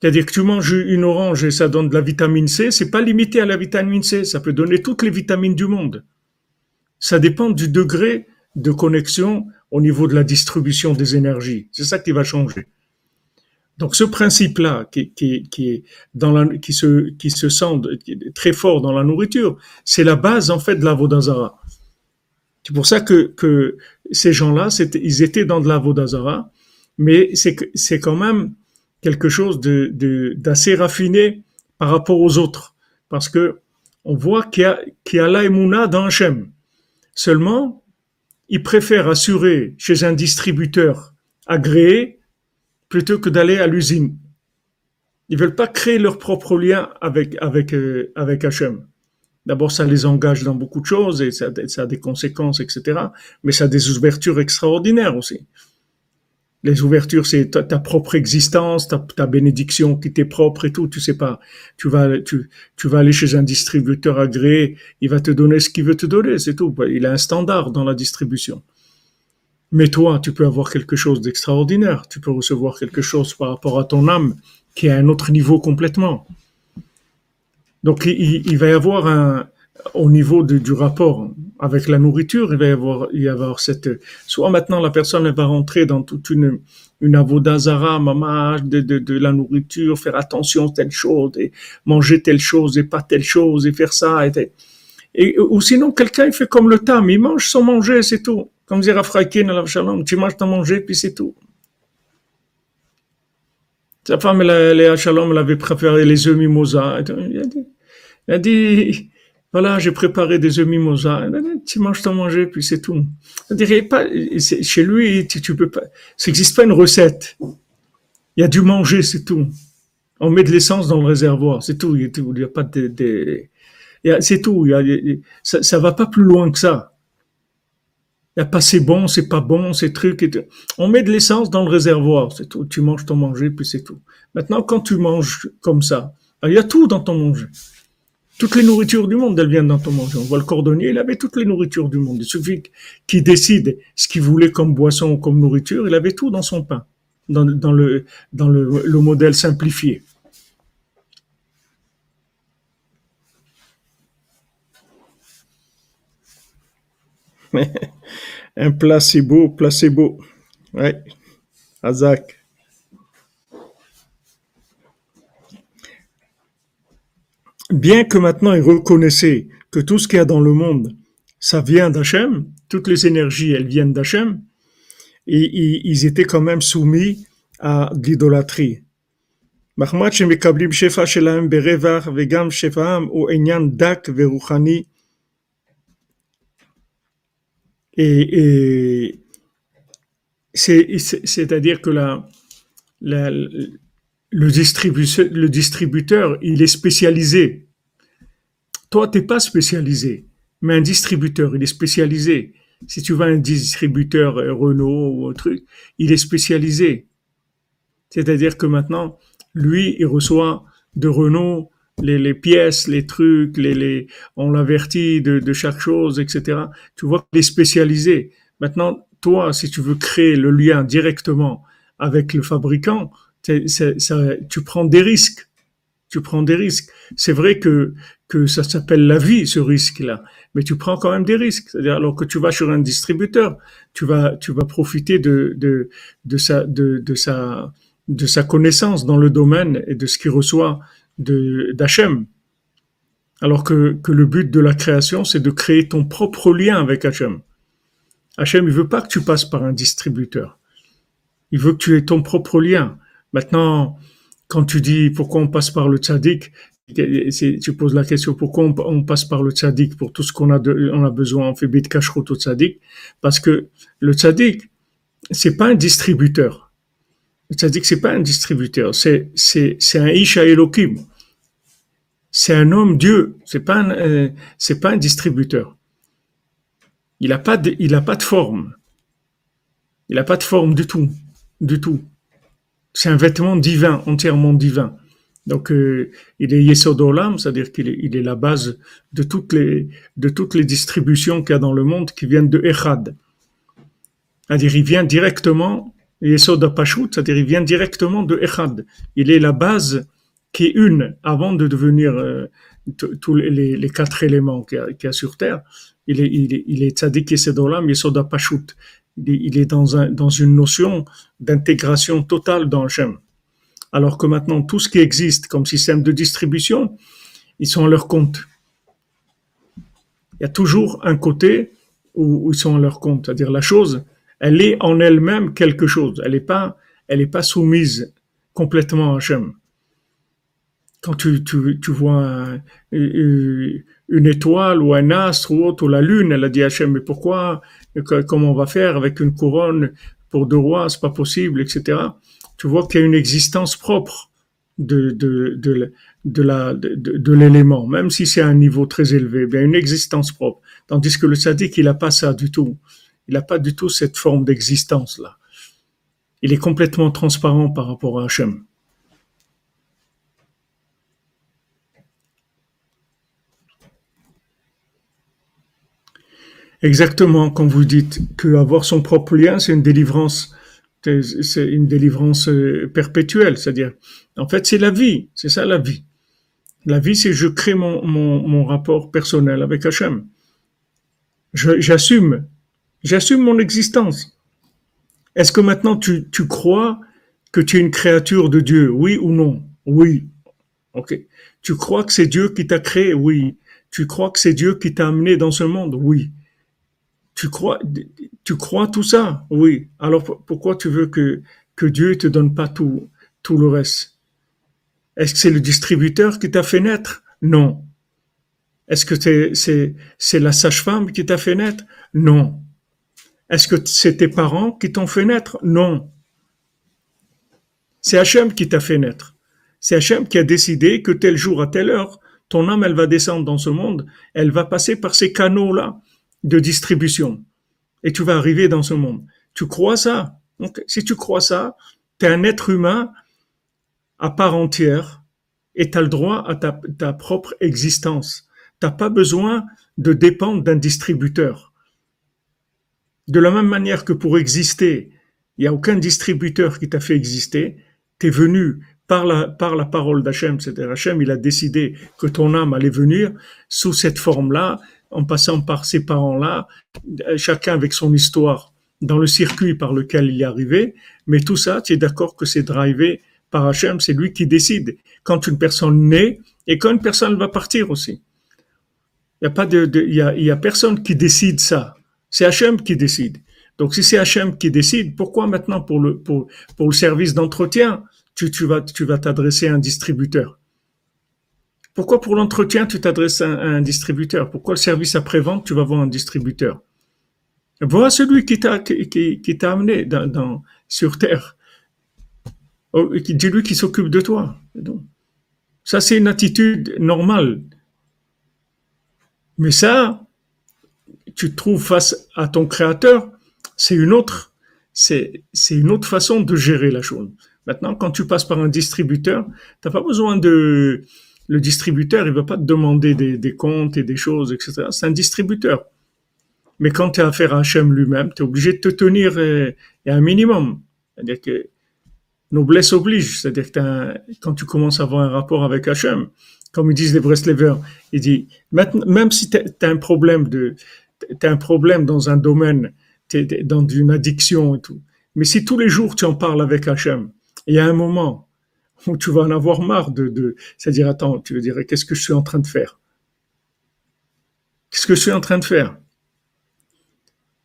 C'est-à-dire que tu manges une orange et ça donne de la vitamine C, c'est pas limité à la vitamine C, ça peut donner toutes les vitamines du monde. Ça dépend du degré de connexion au niveau de la distribution des énergies. C'est ça qui va changer. Donc ce principe-là, qui, se, sent très fort dans la nourriture, c'est la base en fait de la Vodazara. C'est pour ça que ces gens-là, ils étaient dans de la Vodazara, mais c'est, quand même quelque chose d'assez raffiné par rapport aux autres, parce que on voit qu'il y a, qu'il dans Hachem. Seulement, ils préfèrent assurer chez un distributeur agréé plutôt que d'aller à l'usine. Ils veulent pas créer leur propre lien avec avec euh, avec Hachem. D'abord, ça les engage dans beaucoup de choses et ça, a des conséquences, etc. Mais ça a des ouvertures extraordinaires aussi. Les ouvertures, c'est ta, propre existence, ta, bénédiction qui t'est propre et tout. Tu sais pas. Tu vas, tu vas aller chez un distributeur agréé. Il va te donner ce qu'il veut te donner, c'est tout. Il a un standard dans la distribution. Mais toi, tu peux avoir quelque chose d'extraordinaire. Tu peux recevoir quelque chose par rapport à ton âme qui est à un autre niveau complètement. Donc, il, il va y avoir un, au niveau du rapport avec la nourriture, il va y avoir, il y avoir cette, soit maintenant la personne va rentrer dans toute une, une avodazara, maman, de, de, de, la nourriture, faire attention à telle chose, et manger telle chose et pas telle chose, et faire ça, et, et ou sinon quelqu'un il fait comme le tam, il mange sans manger, c'est tout. Comme dire à Shalom, tu manges sans manger, puis c'est tout. Sa femme, elle, elle, Shalom, elle avait préféré les œufs mimosa. Elle dit, voilà, j'ai préparé des œufs mimosa. Tu manges, t'en manger, puis c'est tout. Je pas, chez lui, tu, peux pas, ça n'existe pas une recette. Il y a du manger, c'est tout. On met de l'essence dans le réservoir, c'est tout. Il n'y a pas de, c'est tout. Ça, va pas plus loin que ça. Il n'y a pas c'est bon, c'est pas bon, c'est truc. On met de l'essence dans le réservoir, c'est tout. Tu manges ton manger, puis c'est tout. Maintenant, quand tu manges comme ça, il y a tout dans ton manger. Toutes les nourritures du monde, elles viennent dans ton manger. On voit le cordonnier, il avait toutes les nourritures du monde. Il suffit qu'il décide ce qu'il voulait comme boisson ou comme nourriture, il avait tout dans son pain, dans, le, modèle simplifié. *laughs* Un placebo, placebo. Ouais. Azak. Bien que maintenant ils reconnaissaient que tout ce qu'il y a dans le monde, ça vient d'Hachem, toutes les énergies, elles viennent d'Hachem, et, ils étaient quand même soumis à l'idolâtrie. Et, c'est-à-dire que le, distributeur, le distributeur, il est spécialisé. Toi, t'es pas spécialisé, mais un distributeur, il est spécialisé. Si tu vas un distributeur euh, Renault ou un truc, il est spécialisé. C'est-à-dire que maintenant, lui, il reçoit de Renault les, pièces, les trucs, les, les, on l'avertit de, chaque chose, etc. Tu vois qu'il est spécialisé. Maintenant, toi, si tu veux créer le lien directement avec le fabricant, tu prends des risques. Tu prends des risques. C'est vrai que, ça s'appelle la vie, ce risque-là. Mais tu prends quand même des risques. C'est-à-dire, alors que tu vas sur un distributeur, tu vas, profiter de, sa, connaissance dans le domaine et de ce qu'il reçoit d'Hachem. Alors que, que le but de la création, c'est de créer ton propre lien avec Hachem. Hachem, il veut pas que tu passes par un distributeur. Il veut que tu aies ton propre lien. Maintenant, quand tu dis pourquoi on passe par le tzaddik, tu poses la question pourquoi on, passe par le tzaddik pour tout ce qu'on a, a besoin, on fait bit kashrut au tzaddik, parce que le tzaddik, c'est pas un distributeur. Le tzaddik, c'est pas un distributeur, c'est, un isha elokim. C'est un homme Dieu, c'est pas euh, pas un distributeur. Il a pas de, pas de forme. Il a pas de forme du tout, du tout c'est un vêtement divin, entièrement divin. Donc, euh, il est Yesodolam, c'est-à-dire qu'il est, il est la base de toutes les, de toutes les distributions qu'il y a dans le monde qui viennent de Echad. C'est-à-dire, il vient directement, Yesod c'est-à-dire, il vient directement de Echad. Il est la base qui est une, avant de devenir euh, tous les, les, quatre éléments qu'il y, a, sur Terre. Il est, il est, il est Tzadik Yesodolam, Yesod il est dans, un, dans une notion d'intégration totale dans Hachem. Alors que maintenant, tout ce qui existe comme système de distribution, ils sont à leur compte. Il y a toujours un côté où, ils sont à leur compte. C'est-à-dire la chose, elle est en elle-même quelque chose. Elle n'est pas, soumise complètement à Hachem. Quand tu, tu, tu vois une étoile ou un astre ou autre, ou la lune, elle a dit à Hachem, mais pourquoi comment on va faire avec une couronne pour deux rois, c'est pas possible, etc. Tu vois qu'il y a une existence propre de, de, de, de l'élément, même si c'est un niveau très élevé, bien une existence propre. Tandis que le sadique, il n'a pas ça du tout. Il n'a pas du tout cette forme d'existence-là. Il est complètement transparent par rapport à Hachem. Exactement, quand vous dites que avoir son propre lien, c'est une délivrance, c'est une délivrance euh, perpétuelle, c'est-à-dire, en fait, c'est la vie, c'est ça la vie. La vie, c'est je crée mon, mon, mon rapport personnel avec Hachem. J'assume, j'assume mon existence. Est-ce que maintenant tu, tu crois que tu es une créature de Dieu, oui ou non? Oui. Ok. Tu crois que c'est Dieu qui t'a créé? Oui. Tu crois que c'est Dieu qui t'a amené dans ce monde? Oui. Tu crois, tout ça? Oui. Alors pourquoi tu veux que, que Dieu te donne pas tout, tout le reste? Est-ce que c'est le distributeur qui t'a fait naître? Non. Est-ce que c'est, c'est, c'est la sage-femme qui t'a fait naître? Non. Est-ce que c'est tes parents qui t'ont fait naître? Non. C'est Hachem qui t'a fait naître. C'est Hachem qui a décidé que tel jour à telle heure, ton âme, elle va descendre dans ce monde, elle va passer par ces canaux-là de distribution. Et tu vas arriver dans ce monde. Tu crois ça? Si tu crois ça, tu un être humain à part entière et tu as le droit à ta, ta propre existence. Tu pas besoin de dépendre d'un distributeur. De la même manière que pour exister, il n'y a aucun distributeur qui t'a fait exister, tu es venu par la, par la parole d'Hachem, c'est-à-dire Hachem, il a décidé que ton âme allait venir sous cette forme-là, en passant par ces parents-là, chacun avec son histoire, dans le circuit par lequel il est arrivé, mais tout ça, tu es d'accord que c'est drivé par Hachem, c'est lui qui décide quand une personne naît et quand une personne va partir aussi. Il y a de, personne qui décide ça. C'est Hachem qui décide. Donc si c'est Hachem qui décide, pourquoi maintenant pour le service d'entretien, tu vas t'adresser à un distributeur? Pourquoi pour l'entretien tu t'adresses à, un distributeur? Pourquoi le service après-vente tu vas voir un distributeur? Vois celui qui t'a amené sur terre. Oh, dis-lui qui s'occupe de toi. Ça c'est une attitude normale. Mais ça, tu te trouves face à ton créateur, c'est une autre, c'est, c'est une autre façon de gérer la chose. Maintenant, quand tu passes par un distributeur, t'as pas besoin de, le distributeur, il va pas te demander des, comptes et des choses, etc. C'est un distributeur. Mais quand tu as affaire à Hachem lui-même, tu es obligé de te tenir euh, à un minimum. C'est-à-dire que noblesse oblige. C'est-à-dire que quand tu commences à avoir un rapport avec Hachem, comme ils disent les Breslevers, il dit, même si tu as un problème de, un problème dans un domaine, t'es dans une addiction et tout. Mais si tous les jours tu en parles avec Hachem, il y a un moment où tu vas en avoir marre de, de c'est-à-dire, attends, tu veux dire, qu'est-ce que je suis en train de faire? Qu'est-ce que je suis en train de faire?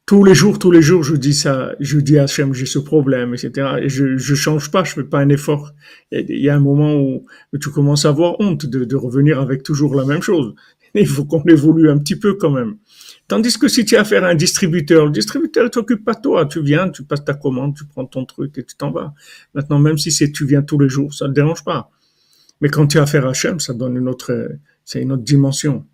tous les jours, tous les jours, je dis ça, je dis à Hachem, j'ai ce problème, etc. Et je, je change pas, je fais pas un effort. Il y a un moment où, tu commences à avoir honte de, de revenir avec toujours la même chose. *laughs* Il faut qu'on évolue un petit peu quand même. Tandis que si tu as affaire à un distributeur, le distributeur ne t'occupe pas de toi. Tu viens, tu passes ta commande, tu prends ton truc et tu t'en vas. Maintenant, même si c'est tu viens tous les jours, ça ne dérange pas. Mais quand tu as affaire à Hachem, ça donne une autre, c'est une autre dimension.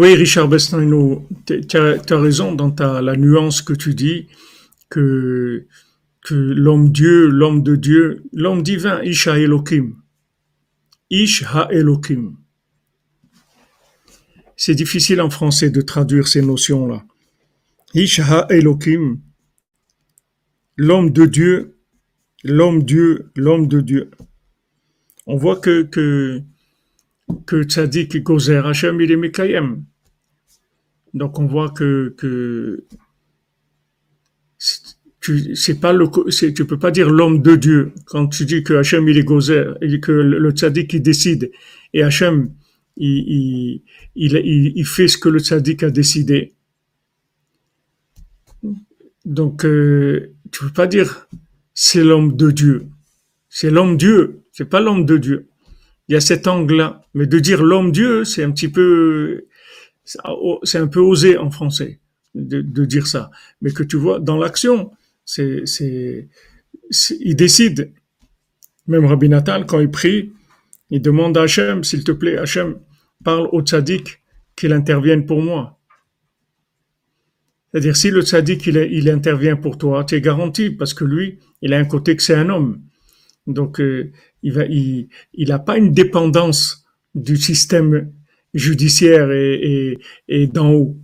Oui, Richard Bestin, tu as, raison dans ta, la nuance que tu dis que, l'homme Dieu, l'homme de Dieu, l'homme divin, Ish Ha-Elohim. Ish Ha-Elohim. C'est difficile en français de traduire ces notions-là. Ish Ha-Elohim. L'homme de Dieu, l'homme Dieu, l'homme de Dieu. On voit que, que, que Tzadik Gozer Hashem, il est Mekayem. Donc on voit que, tu c'est peux pas dire l'homme de Dieu quand tu dis que Hachem il est gozer et que le, tzaddik qui décide et Hachem il, il, il, fait ce que le tzaddik a décidé. Donc euh, tu peux pas dire c'est l'homme de Dieu. C'est l'homme Dieu, c'est pas l'homme de Dieu. Il y a cet angle-là, mais de dire l'homme Dieu, c'est un petit peu c'est un peu osé en français de, dire ça, mais que tu vois dans l'action, c'est, il décide. Même Rabbi Nathan, quand il prie, il demande à Hachem, s'il te plaît, Hachem, parle au tzaddik qu'il intervienne pour moi. C'est-à-dire, si le tzaddik, il, intervient pour toi, tu es garanti, parce que lui, il a un côté que c'est un homme. Donc, euh, il il pas une dépendance du système judiciaire et, et, d'en haut.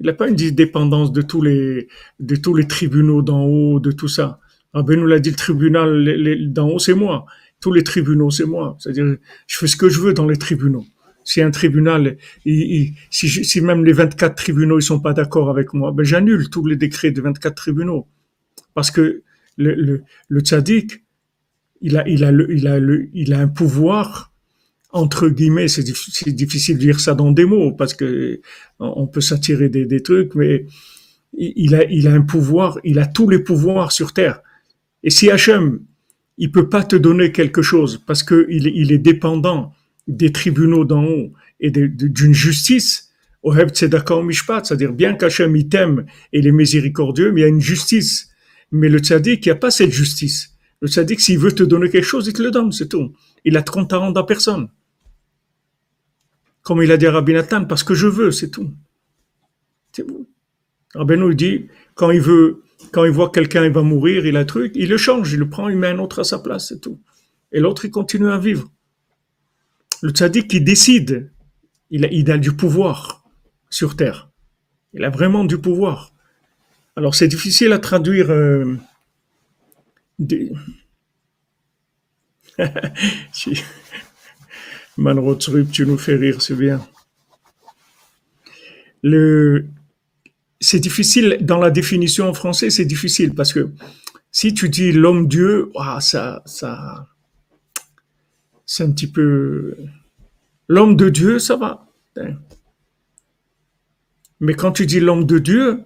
Il n'a pas une dépendance de tous les, de tous les tribunaux d'en haut, de tout ça. Ben nous l'a dit, le tribunal d'en haut, c'est moi. Tous les tribunaux, c'est moi. C'est-à-dire, je fais ce que je veux dans les tribunaux. Si un tribunal, si, si, même les 24 tribunaux ils sont pas d'accord avec moi, ben j'annule tous les décrets de 24 tribunaux. Parce que le, le, le tzaddik, il a, il a, le, il a, le, il a un pouvoir entre guillemets, c'est difficile de dire ça dans des mots parce que on peut s'attirer des, trucs, mais il a, un pouvoir, il a tous les pouvoirs sur terre. Et si Hachem, il peut pas te donner quelque chose parce que il est dépendant des tribunaux d'en haut et d'une justice, c'est-à-dire bien qu'Hachem il t'aime et il est miséricordieux, mais il y a une justice. Mais le tzaddik, il n'y a pas cette justice. Le tzaddik, s'il veut te donner quelque chose, il te le donne, c'est tout. Il a 30 ans à personne comme il a dit à Rabbi parce que je veux, c'est tout. C'est bon. Rabbeinu dit, quand il veut, Quand il voit quelqu'un, il va mourir, il a un truc, il le change, il le prend, il met un autre à sa place, c'est tout. Et l'autre, il continue à vivre. Le tzaddik, il décide. Il a, du pouvoir sur terre. Il a vraiment du pouvoir. Alors, c'est difficile à traduire. Euh. *laughs* Manrotsrup, tu nous fais rire, c'est bien. C'est difficile dans la définition en français, c'est difficile parce que si tu dis l'homme Dieu, ça, ça, c'est un petit peu l'homme de Dieu, ça va. Mais quand tu dis l'homme de Dieu,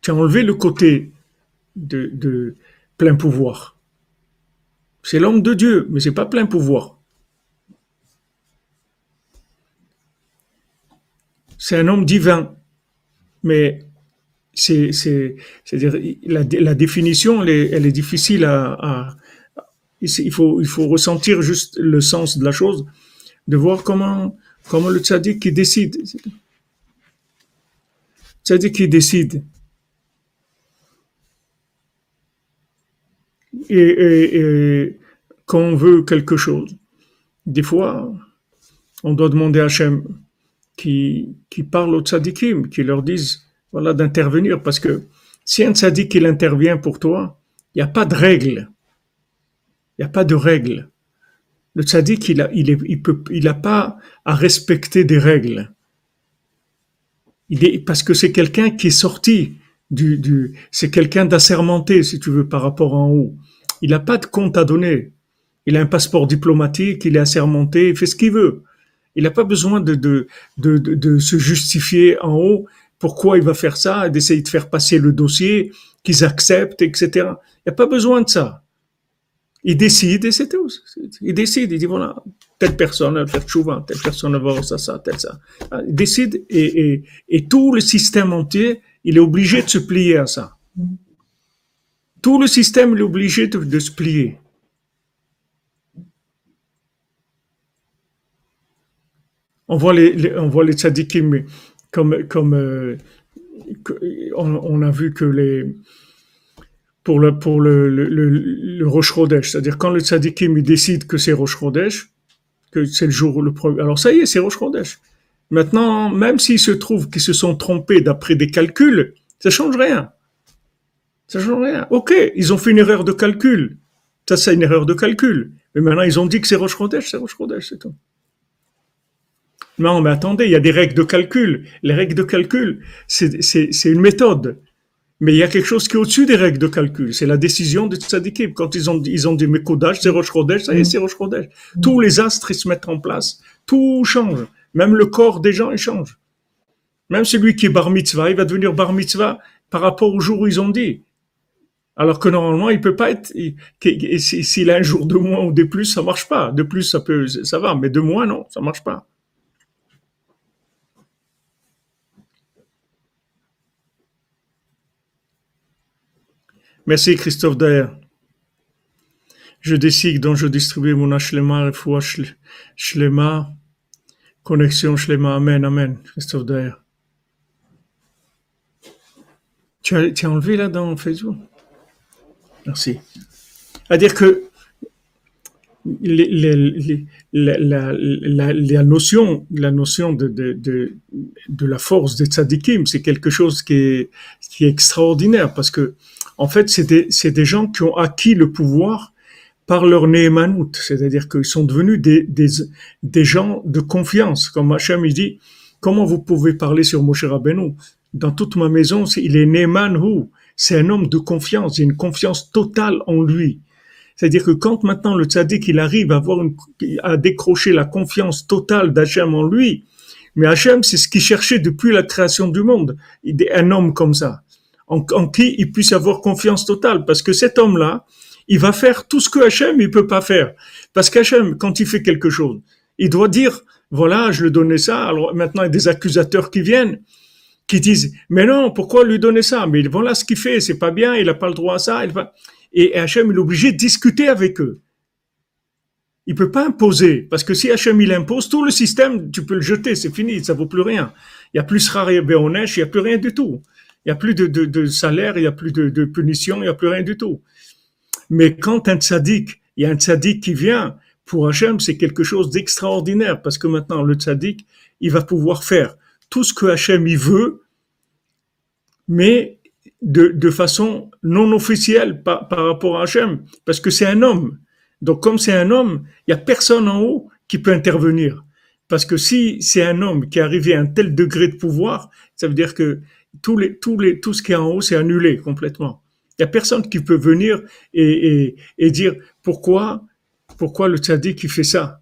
tu as enlevé le côté de, de plein pouvoir. C'est l'homme de Dieu, mais c'est pas plein pouvoir. C'est un homme divin, mais c'est, c'est, c'est-à-dire la, la définition, elle est, difficile à, à, il faut, il faut ressentir juste le sens de la chose, de voir comment, comment le tzaddik qui décide. Tzaddik qui décide. Et, et, et quand on veut quelque chose, des fois, on doit demander à Hachem qui, qui parle aux tzaddikim, qui leur disent, voilà, d'intervenir, parce que si un tzaddik il intervient pour toi, il n'y a pas de règle. Il n'y a pas de règle. Le tzaddik, il a, il, il, pas à respecter des règles. Il est, parce que c'est quelqu'un qui est sorti du, du c'est quelqu'un d'assermenté, si tu veux, par rapport en haut. Il n'a pas de compte à donner. Il a un passeport diplomatique, il est assermenté, il fait ce qu'il veut. Il n'a pas besoin de, de, de, de, se justifier en haut pourquoi il va faire ça, d'essayer de faire passer le dossier, qu'ils acceptent, etc. Il n'y a pas besoin de ça. Il décide et c'est tout. Il décide, il dit voilà, telle personne va faire chouva, telle personne va ça, ça, tel ça. Il décide et, et, et tout le système entier, il est obligé de se plier à ça. Tout le système est obligé de, de se plier. On voit les, on voit les tzadikim comme, comme euh, on, a vu que les, pour le, pour le, c'est-à-dire quand le tzadikim décide que c'est Rosh que c'est le jour le premier, alors ça y est, c'est Rosh Maintenant, même s'il se trouve qu'ils se sont trompés d'après des calculs, ça change rien. Ça change rien. Ok, ils ont fait une erreur de calcul. Ça, c'est une erreur de calcul. Mais maintenant, ils ont dit que c'est Rosh c'est Rosh c'est tout. Non, mais attendez, il y a des règles de calcul. Les règles de calcul, c'est une méthode. Mais il y a quelque chose qui est au-dessus des règles de calcul. C'est la décision de équipe. Quand ils ont, ils ont dit Mekodash, c'est Rosh ça y est, c'est Rosh Tous les astres, ils se mettent en place. Tout change. Même le corps des gens, il change. Même celui qui est bar mitzvah, il va devenir bar mitzvah par rapport au jour où ils ont dit. Alors que normalement, il peut pas être, s'il a un jour de moins ou de plus, ça marche pas. De plus, ça peut, ça va, mais de moins, non, ça marche pas. Merci Christophe Daher. Je décide donc je distribue mon Shlema, foi Shlema, connexion Shlema, Amen, Amen, Christophe Daher. Tu as, tu as enlevé là dans Facebook? Merci. À dire que la, notion, la notion de, de, de, la force des tzadikim, c'est quelque chose qui est extraordinaire parce que en fait, c'est des, des, gens qui ont acquis le pouvoir par leur néemanout, c'est-à-dire qu'ils sont devenus des, des, des, gens de confiance. Comme Hachem, il dit, comment vous pouvez parler sur Moshe Rabbeinu? Dans toute ma maison, il est néemanhu, c'est un homme de confiance, il y a une confiance totale en lui. C'est-à-dire que quand maintenant le tzaddik, il arrive à, avoir une, à décrocher la confiance totale d'Hachem en lui, mais Hachem, c'est ce qu'il cherchait depuis la création du monde, un homme comme ça en, qui il puisse avoir confiance totale. Parce que cet homme-là, il va faire tout ce que Hachem il peut pas faire. Parce qu'Hachem, quand il fait quelque chose, il doit dire, voilà, je lui donnais ça. Alors maintenant, il y a des accusateurs qui viennent, qui disent, mais non, pourquoi lui donner ça? Mais voilà ce qu'il fait, c'est pas bien, il n'a pas le droit à ça. Il va... Et Hachem, il est obligé de discuter avec eux. Il peut pas imposer, parce que si Hachem il impose, tout le système, tu peux le jeter, c'est fini, ça vaut plus rien. Il y a plus rare et il y a plus rien du tout. Il n'y a plus de, salaire, il n'y a plus de, punition, il n'y a plus rien du tout. Mais quand un tzaddik, il y a un tzaddik qui vient, pour Hachem, c'est quelque chose d'extraordinaire parce que maintenant, le tzaddik, il va pouvoir faire tout ce que Hachem il veut, mais de, façon non officielle par, par rapport à Hachem, parce que c'est un homme. Donc, comme c'est un homme, il y a personne en haut qui peut intervenir. Parce que si c'est un homme qui est arrivé à un tel degré de pouvoir, ça veut dire que tout ce qui est en haut, c'est annulé complètement. Il y a personne qui peut venir et, dire pourquoi, le tzaddik qui fait ça.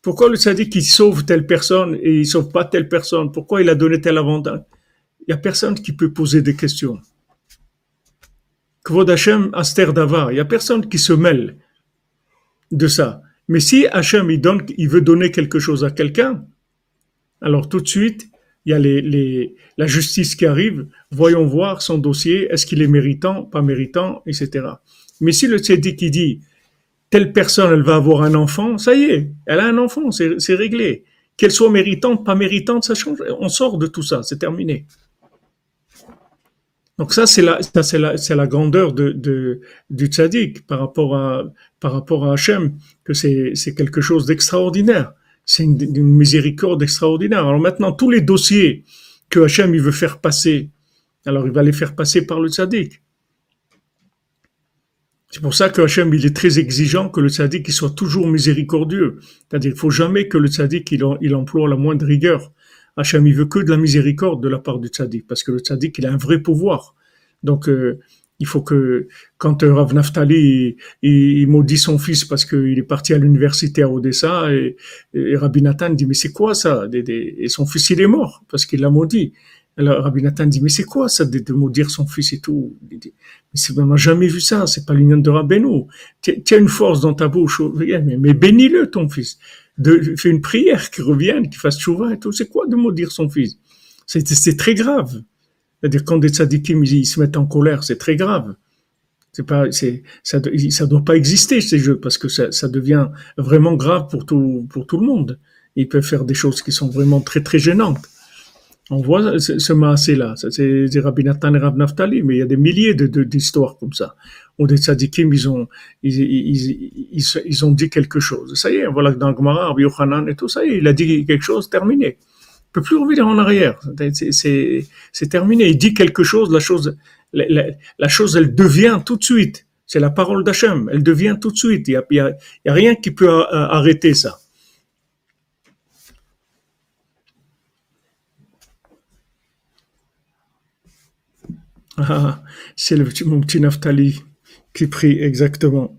Pourquoi le tzaddik qui sauve telle personne et il sauve pas telle personne? Pourquoi il a donné tel avantage? Il y a personne qui peut poser des questions. Kvod Hashem Aster Davar. Il y a personne qui se mêle de ça. Mais si Hachem il donne, il veut donner quelque chose à quelqu'un, alors tout de suite, il y a la justice qui arrive. Voyons voir son dossier. Est-ce qu'il est méritant, pas méritant, etc. Mais si le tzaddik dit telle personne, elle va avoir un enfant, ça y est, elle a un enfant, c'est réglé. Qu'elle soit méritante, pas méritante, ça change. On sort de tout ça, c'est terminé. Donc ça, c'est la, la, grandeur de, de, du tzaddik par rapport à, Hachem, que c'est quelque chose d'extraordinaire. C'est une, miséricorde extraordinaire. Alors maintenant, tous les dossiers que Hachem, veut faire passer, alors il va les faire passer par le tzaddik. C'est pour ça que Hachem, il est très exigeant que le tzaddik, soit toujours miséricordieux. C'est-à-dire, il faut jamais que le tzaddik, il, il emploie la moindre rigueur. Hachem, il veut que de la miséricorde de la part du tzaddik, parce que le tzaddik, il a un vrai pouvoir. Donc, euh, il faut que, quand euh, Rav Naftali, il, maudit son fils parce qu'il est parti à l'université à Odessa, et, et Rabbi Nathan dit, mais c'est quoi ça? Et son fils, il est mort, parce qu'il l'a maudit. Alors Rabbi Nathan dit, mais c'est quoi ça de, maudire son fils et tout? Il dit, Mais on n'a jamais vu ça, c'est pas l'union de Rabbeinu. Tiens une force dans ta bouche, mais, mais bénis-le ton fils de, fais une prière qu'il revienne, qu'il fasse chouva et tout. C'est quoi de maudire son fils? C'est très grave. C'est-à-dire quand des tzadikim ils, se mettent en colère, c'est très grave. C'est pas, c'est, ça, ça doit pas exister ces jeux parce que ça, devient vraiment grave pour tout, pour tout le monde. Ils peuvent faire des choses qui sont vraiment très très gênantes. On voit ce, ce maasé-là, c'est Rabbi Nathan et Rav Naftali, mais il y a des milliers de, d'histoires comme ça. Ou des tzadikim, ils ont, ils, ils, ils, ont dit quelque chose. Ça y est, voilà, dans Gemara, Rabbi et tout, ça y est, il a dit quelque chose, terminé. Il peut plus revenir en arrière. C'est terminé. Il dit quelque chose, la chose, elle devient tout de suite. C'est la parole d'Hachem. Elle devient tout de suite. Il y a, a, rien qui peut arrêter ça. Ah, c'est le petit, mon petit Naftali qui prie exactement.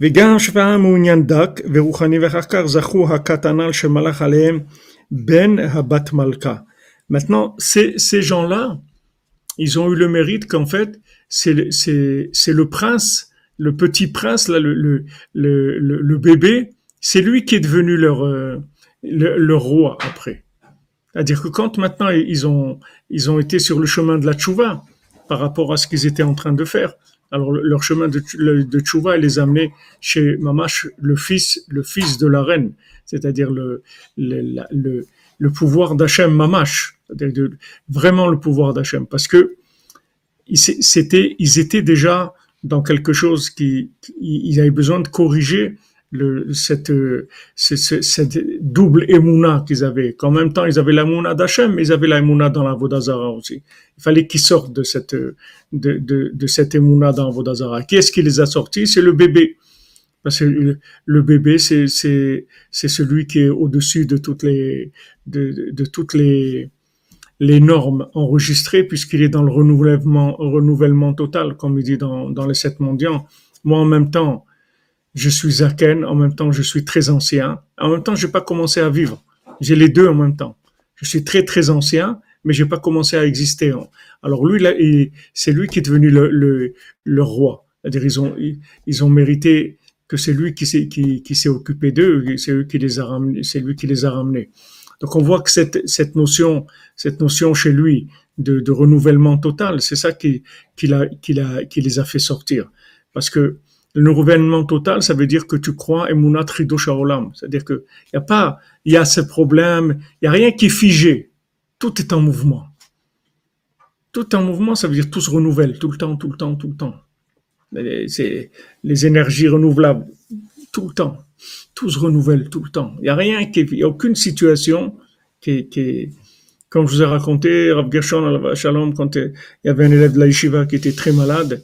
וגם שפעה מעוניין דק ורוחני ואחר כך זכו הקטנל שמלך עליהם ben habat malka. Maintenant, ces, ces gens-là, ils ont eu le mérite qu'en fait, c'est le prince, le petit prince, là, le, le, le, le bébé, c'est lui qui est devenu leur, euh, leur roi après. C'est-à-dire que quand maintenant ils ont, ils ont été sur le chemin de la tchouva par rapport à ce qu'ils étaient en train de faire, alors leur chemin de, de tchouva les a amenés chez Mamash, le fils, le fils de la reine, c'est-à-dire le, le, le, le, pouvoir d'Hachem Mamash, vraiment le pouvoir d'Hachem, parce que c'était, ils étaient déjà dans quelque chose qui, ils avaient besoin de corriger le, cette, cette, cette, double émouna qu'ils avaient. Qu'en même temps, ils avaient l'émouna d'Hachem, mais ils avaient l'émouna dans la Vodazara aussi. Il fallait qu'ils sortent de cette, de, de, de cette émouna dans la Vodazara. Qui est-ce qui les a sortis? C'est le bébé. Parce que le bébé, c'est, c'est, celui qui est au-dessus de toutes les, de, de toutes les, les normes enregistrées puisqu'il est dans le renouvellement, renouvellement total, comme il dit dans, dans les sept mondiaux. Moi, en même temps, je suis Zaken, en même temps je suis très ancien, en même temps je n'ai pas commencé à vivre. J'ai les deux en même temps. Je suis très très ancien, mais j'ai pas commencé à exister. Alors lui, c'est lui qui est devenu le, le, le roi. C'est-à-dire ils ont ils ont mérité que c'est lui qui s'est qui, qui occupé d'eux, c'est lui qui les a ramenés, c'est lui qui les a ramenés. Donc on voit que cette cette notion cette notion chez lui de, de renouvellement total, c'est ça qui qui, qui, qui les a fait sortir, parce que Le renouvellement total, ça veut dire que tu crois Emunat Tridosh. C'est-à-dire que il y a pas, il y a ce problème, il y a rien qui est figé. Tout est en mouvement. Tout est en mouvement, ça veut dire tout se renouvelle, tout le temps, tout le temps, tout le temps. C'est les énergies renouvelables, tout le temps. Tout se renouvelle tout le temps. Il n'y a rien qui, il y a aucune situation qui, qui, comme je vous ai raconté, Rav Gershon Shalom, quand il y avait un élève de la yeshiva qui était très malade,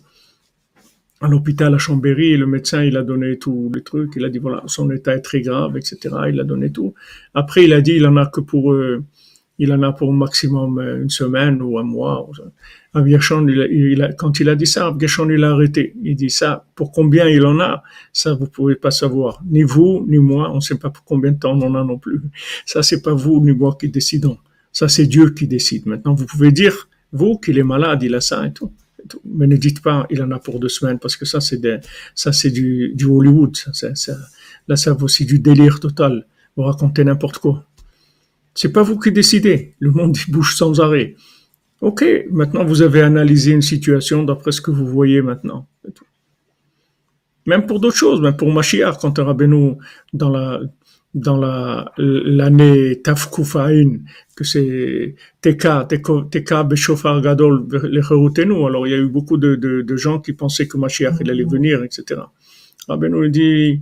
à l'hôpital à Chambéry, le médecin, il a donné tous les trucs, il a dit voilà, son état est très grave, etc. Il a donné tout. Après, il a dit il en a que pour, euh, il en a pour maximum euh, une semaine ou un mois. Rav Gershon, il, a, quand il a dit ça, Gershon, il a arrêté. Il dit ça, pour combien il en a, ça vous pouvez pas savoir. Ni vous, ni moi, on sait pas pour combien de temps on en a non plus. Ça, c'est pas vous ni moi qui décidons. Ça, c'est Dieu qui décide. Maintenant, vous pouvez dire, vous, qu'il est malade, il a ça et tout. Mais ne dites pas, il en a pour deux semaines, parce que ça, c'est c'est du, Hollywood. Ça, ça, là, ça aussi du délire total. Vous racontez n'importe quoi. C'est pas vous qui décidez. Le monde bouge sans arrêt. Ok, maintenant vous avez analysé une situation d'après ce que vous voyez maintenant. Même pour d'autres choses, même pour Mashiach, quand Rabbeinu, dans la, dans la, l'année Tafkufain, que c'est Teka, Teka Beshofar Gadol, le Alors, il y a eu beaucoup de, de, de gens qui pensaient que Mashiach, il allait venir, etc. Rabbeinu dit,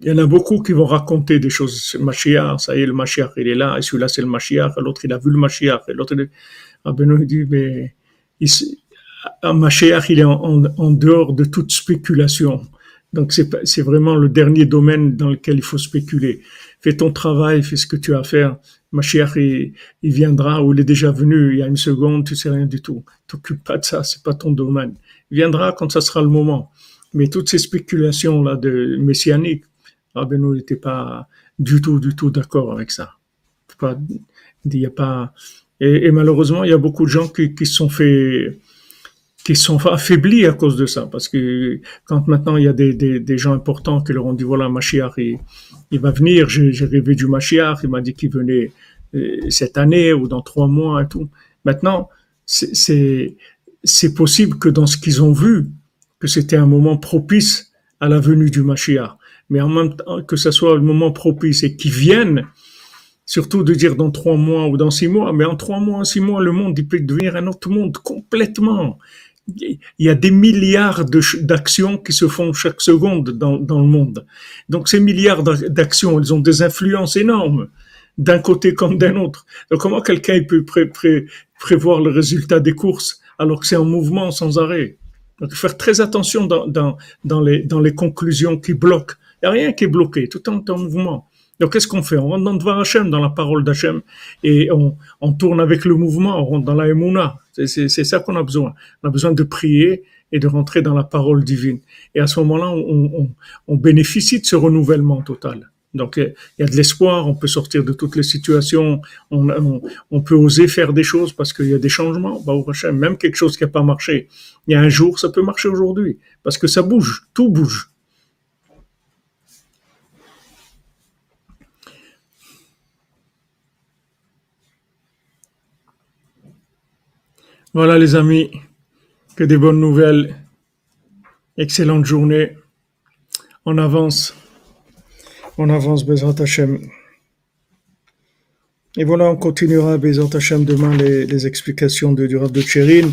il y en a beaucoup qui vont raconter des choses. Mashiach, ça y est, le Mashiach, il est là, et celui-là, c'est le Mashiach, l'autre, il a vu le Mashiach, et l'autre, Rabbeinu dit, mais, il, Mashiach, il est en, en dehors de toute spéculation. Donc c'est vraiment le dernier domaine dans lequel il faut spéculer. Fais ton travail, fais ce que tu as à faire. Ma chère, il, viendra ou il est déjà venu il y a une seconde, tu sais rien du tout. T'occupe pas de ça, c'est pas ton domaine. Il viendra quand ça sera le moment. Mais toutes ces spéculations là de messianique, Rabbeinu n'était pas du tout, du tout d'accord avec ça. Pas, il y a pas. Et, malheureusement, il y a beaucoup de gens qui, qui se sont fait qui sont *laughs* affaiblis à cause de ça. Parce que quand maintenant il y a des, gens importants qui leur ont dit voilà, Mashiach, il, il va venir, j'ai rêvé du Mashiach, il m'a dit qu'il venait euh, cette année ou dans trois mois et tout. Maintenant, c'est possible que dans ce qu'ils ont vu, que c'était un moment propice à la venue du Mashiach. Mais en même temps, que ce soit le moment propice et qu'ils viennent, surtout de dire dans trois mois ou dans six mois, mais en trois mois, six mois, le monde, il peut devenir un autre monde complètement il y a des milliards d'actions qui se font chaque seconde dans, dans, le monde. Donc ces milliards d'actions, elles ont des influences énormes d'un côté comme d'un autre. Donc comment quelqu'un peut pré pré prévoir le résultat des courses alors que c'est en mouvement sans arrêt? Donc faire très attention dans, dans, dans, les, dans les conclusions qui bloquent. Il n'y a rien qui est bloqué, tout est en mouvement. Donc, qu'est-ce qu'on fait? On rentre dans devant Hachem, dans la parole d'Hachem, et on, on, tourne avec le mouvement, on rentre dans la Emouna. C'est ça qu'on a besoin. On a besoin de prier et de rentrer dans la parole divine. Et à ce moment-là, on, on, on, bénéficie de ce renouvellement total. Donc, il y a de l'espoir, on peut sortir de toutes les situations, on, on peut oser faire des choses parce qu'il y a des changements. Bah, même quelque chose qui n'a pas marché, il y a un jour, ça peut marcher aujourd'hui, parce que ça bouge, tout bouge. Voilà les amis, que des bonnes nouvelles. Excellente journée. On avance. On avance, Bezrat Hashem. Et voilà, on continuera, Bezrat Hashem, demain les, explications du de Tchérine.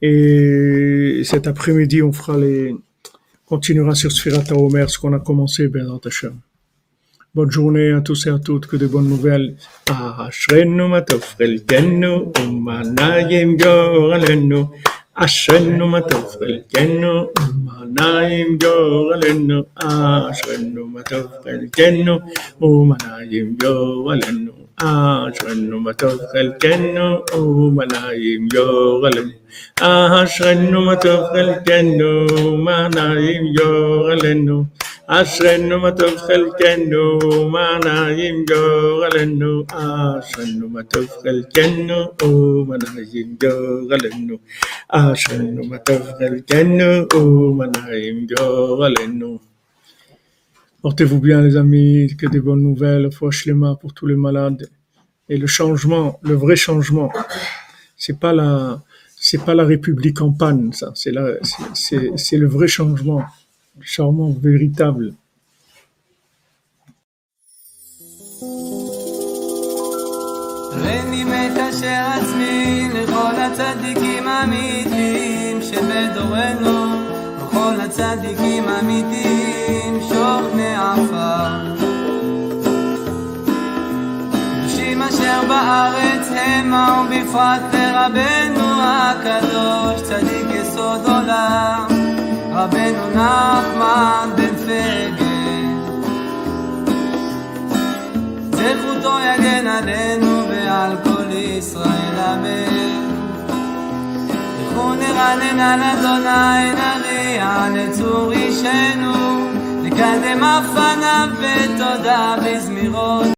Et cet après-midi, on fera les, continuera sur Sfirata Omer, ce qu'on a commencé, Bezrat Hashem. Bonne journée à tous et à toutes, que de bonnes nouvelles. אשרנו מה טוב חלקנו, ומה נעים גורלנו. אשרנו מה טוב חלקנו, ומה נעים גורלנו. אשרנו מה טוב חלקנו, ומה נעים גורלנו. אשרנו מה טוב חלקנו, ומה נעים גורלנו. אשרנו מה טוב חלקנו, מה נעים גורלנו. אשרנו מה טוב חלקנו, מה נעים גורלנו, אשרנו מה טוב חלקנו, ומה נעים גורלנו, אשרנו מה טוב חלקנו, ומה נעים גורלנו. Portez-vous bien les amis, que des bonnes nouvelles, foi shlema pour tous les malades. Et le changement, le vrai changement, c'est pas la, c'est pas la République en panne, ça. C'est la, c'est, c'est le vrai changement Charmant, véritable. עצמי לכל הצדיקים האמיתיים שבדורנו, הצדיקים שוכני עפר. קדושים אשר בארץ המה ובפרט לרבנו הקדוש צדיק יסוד עולם, רבנו נחמן בן פגל. זכותו יגן עלינו ועל כל ישראל אמן. לכו נרנן על אדוני נריע לצור אישנו, נקדם אף פניו בתודה בזמירות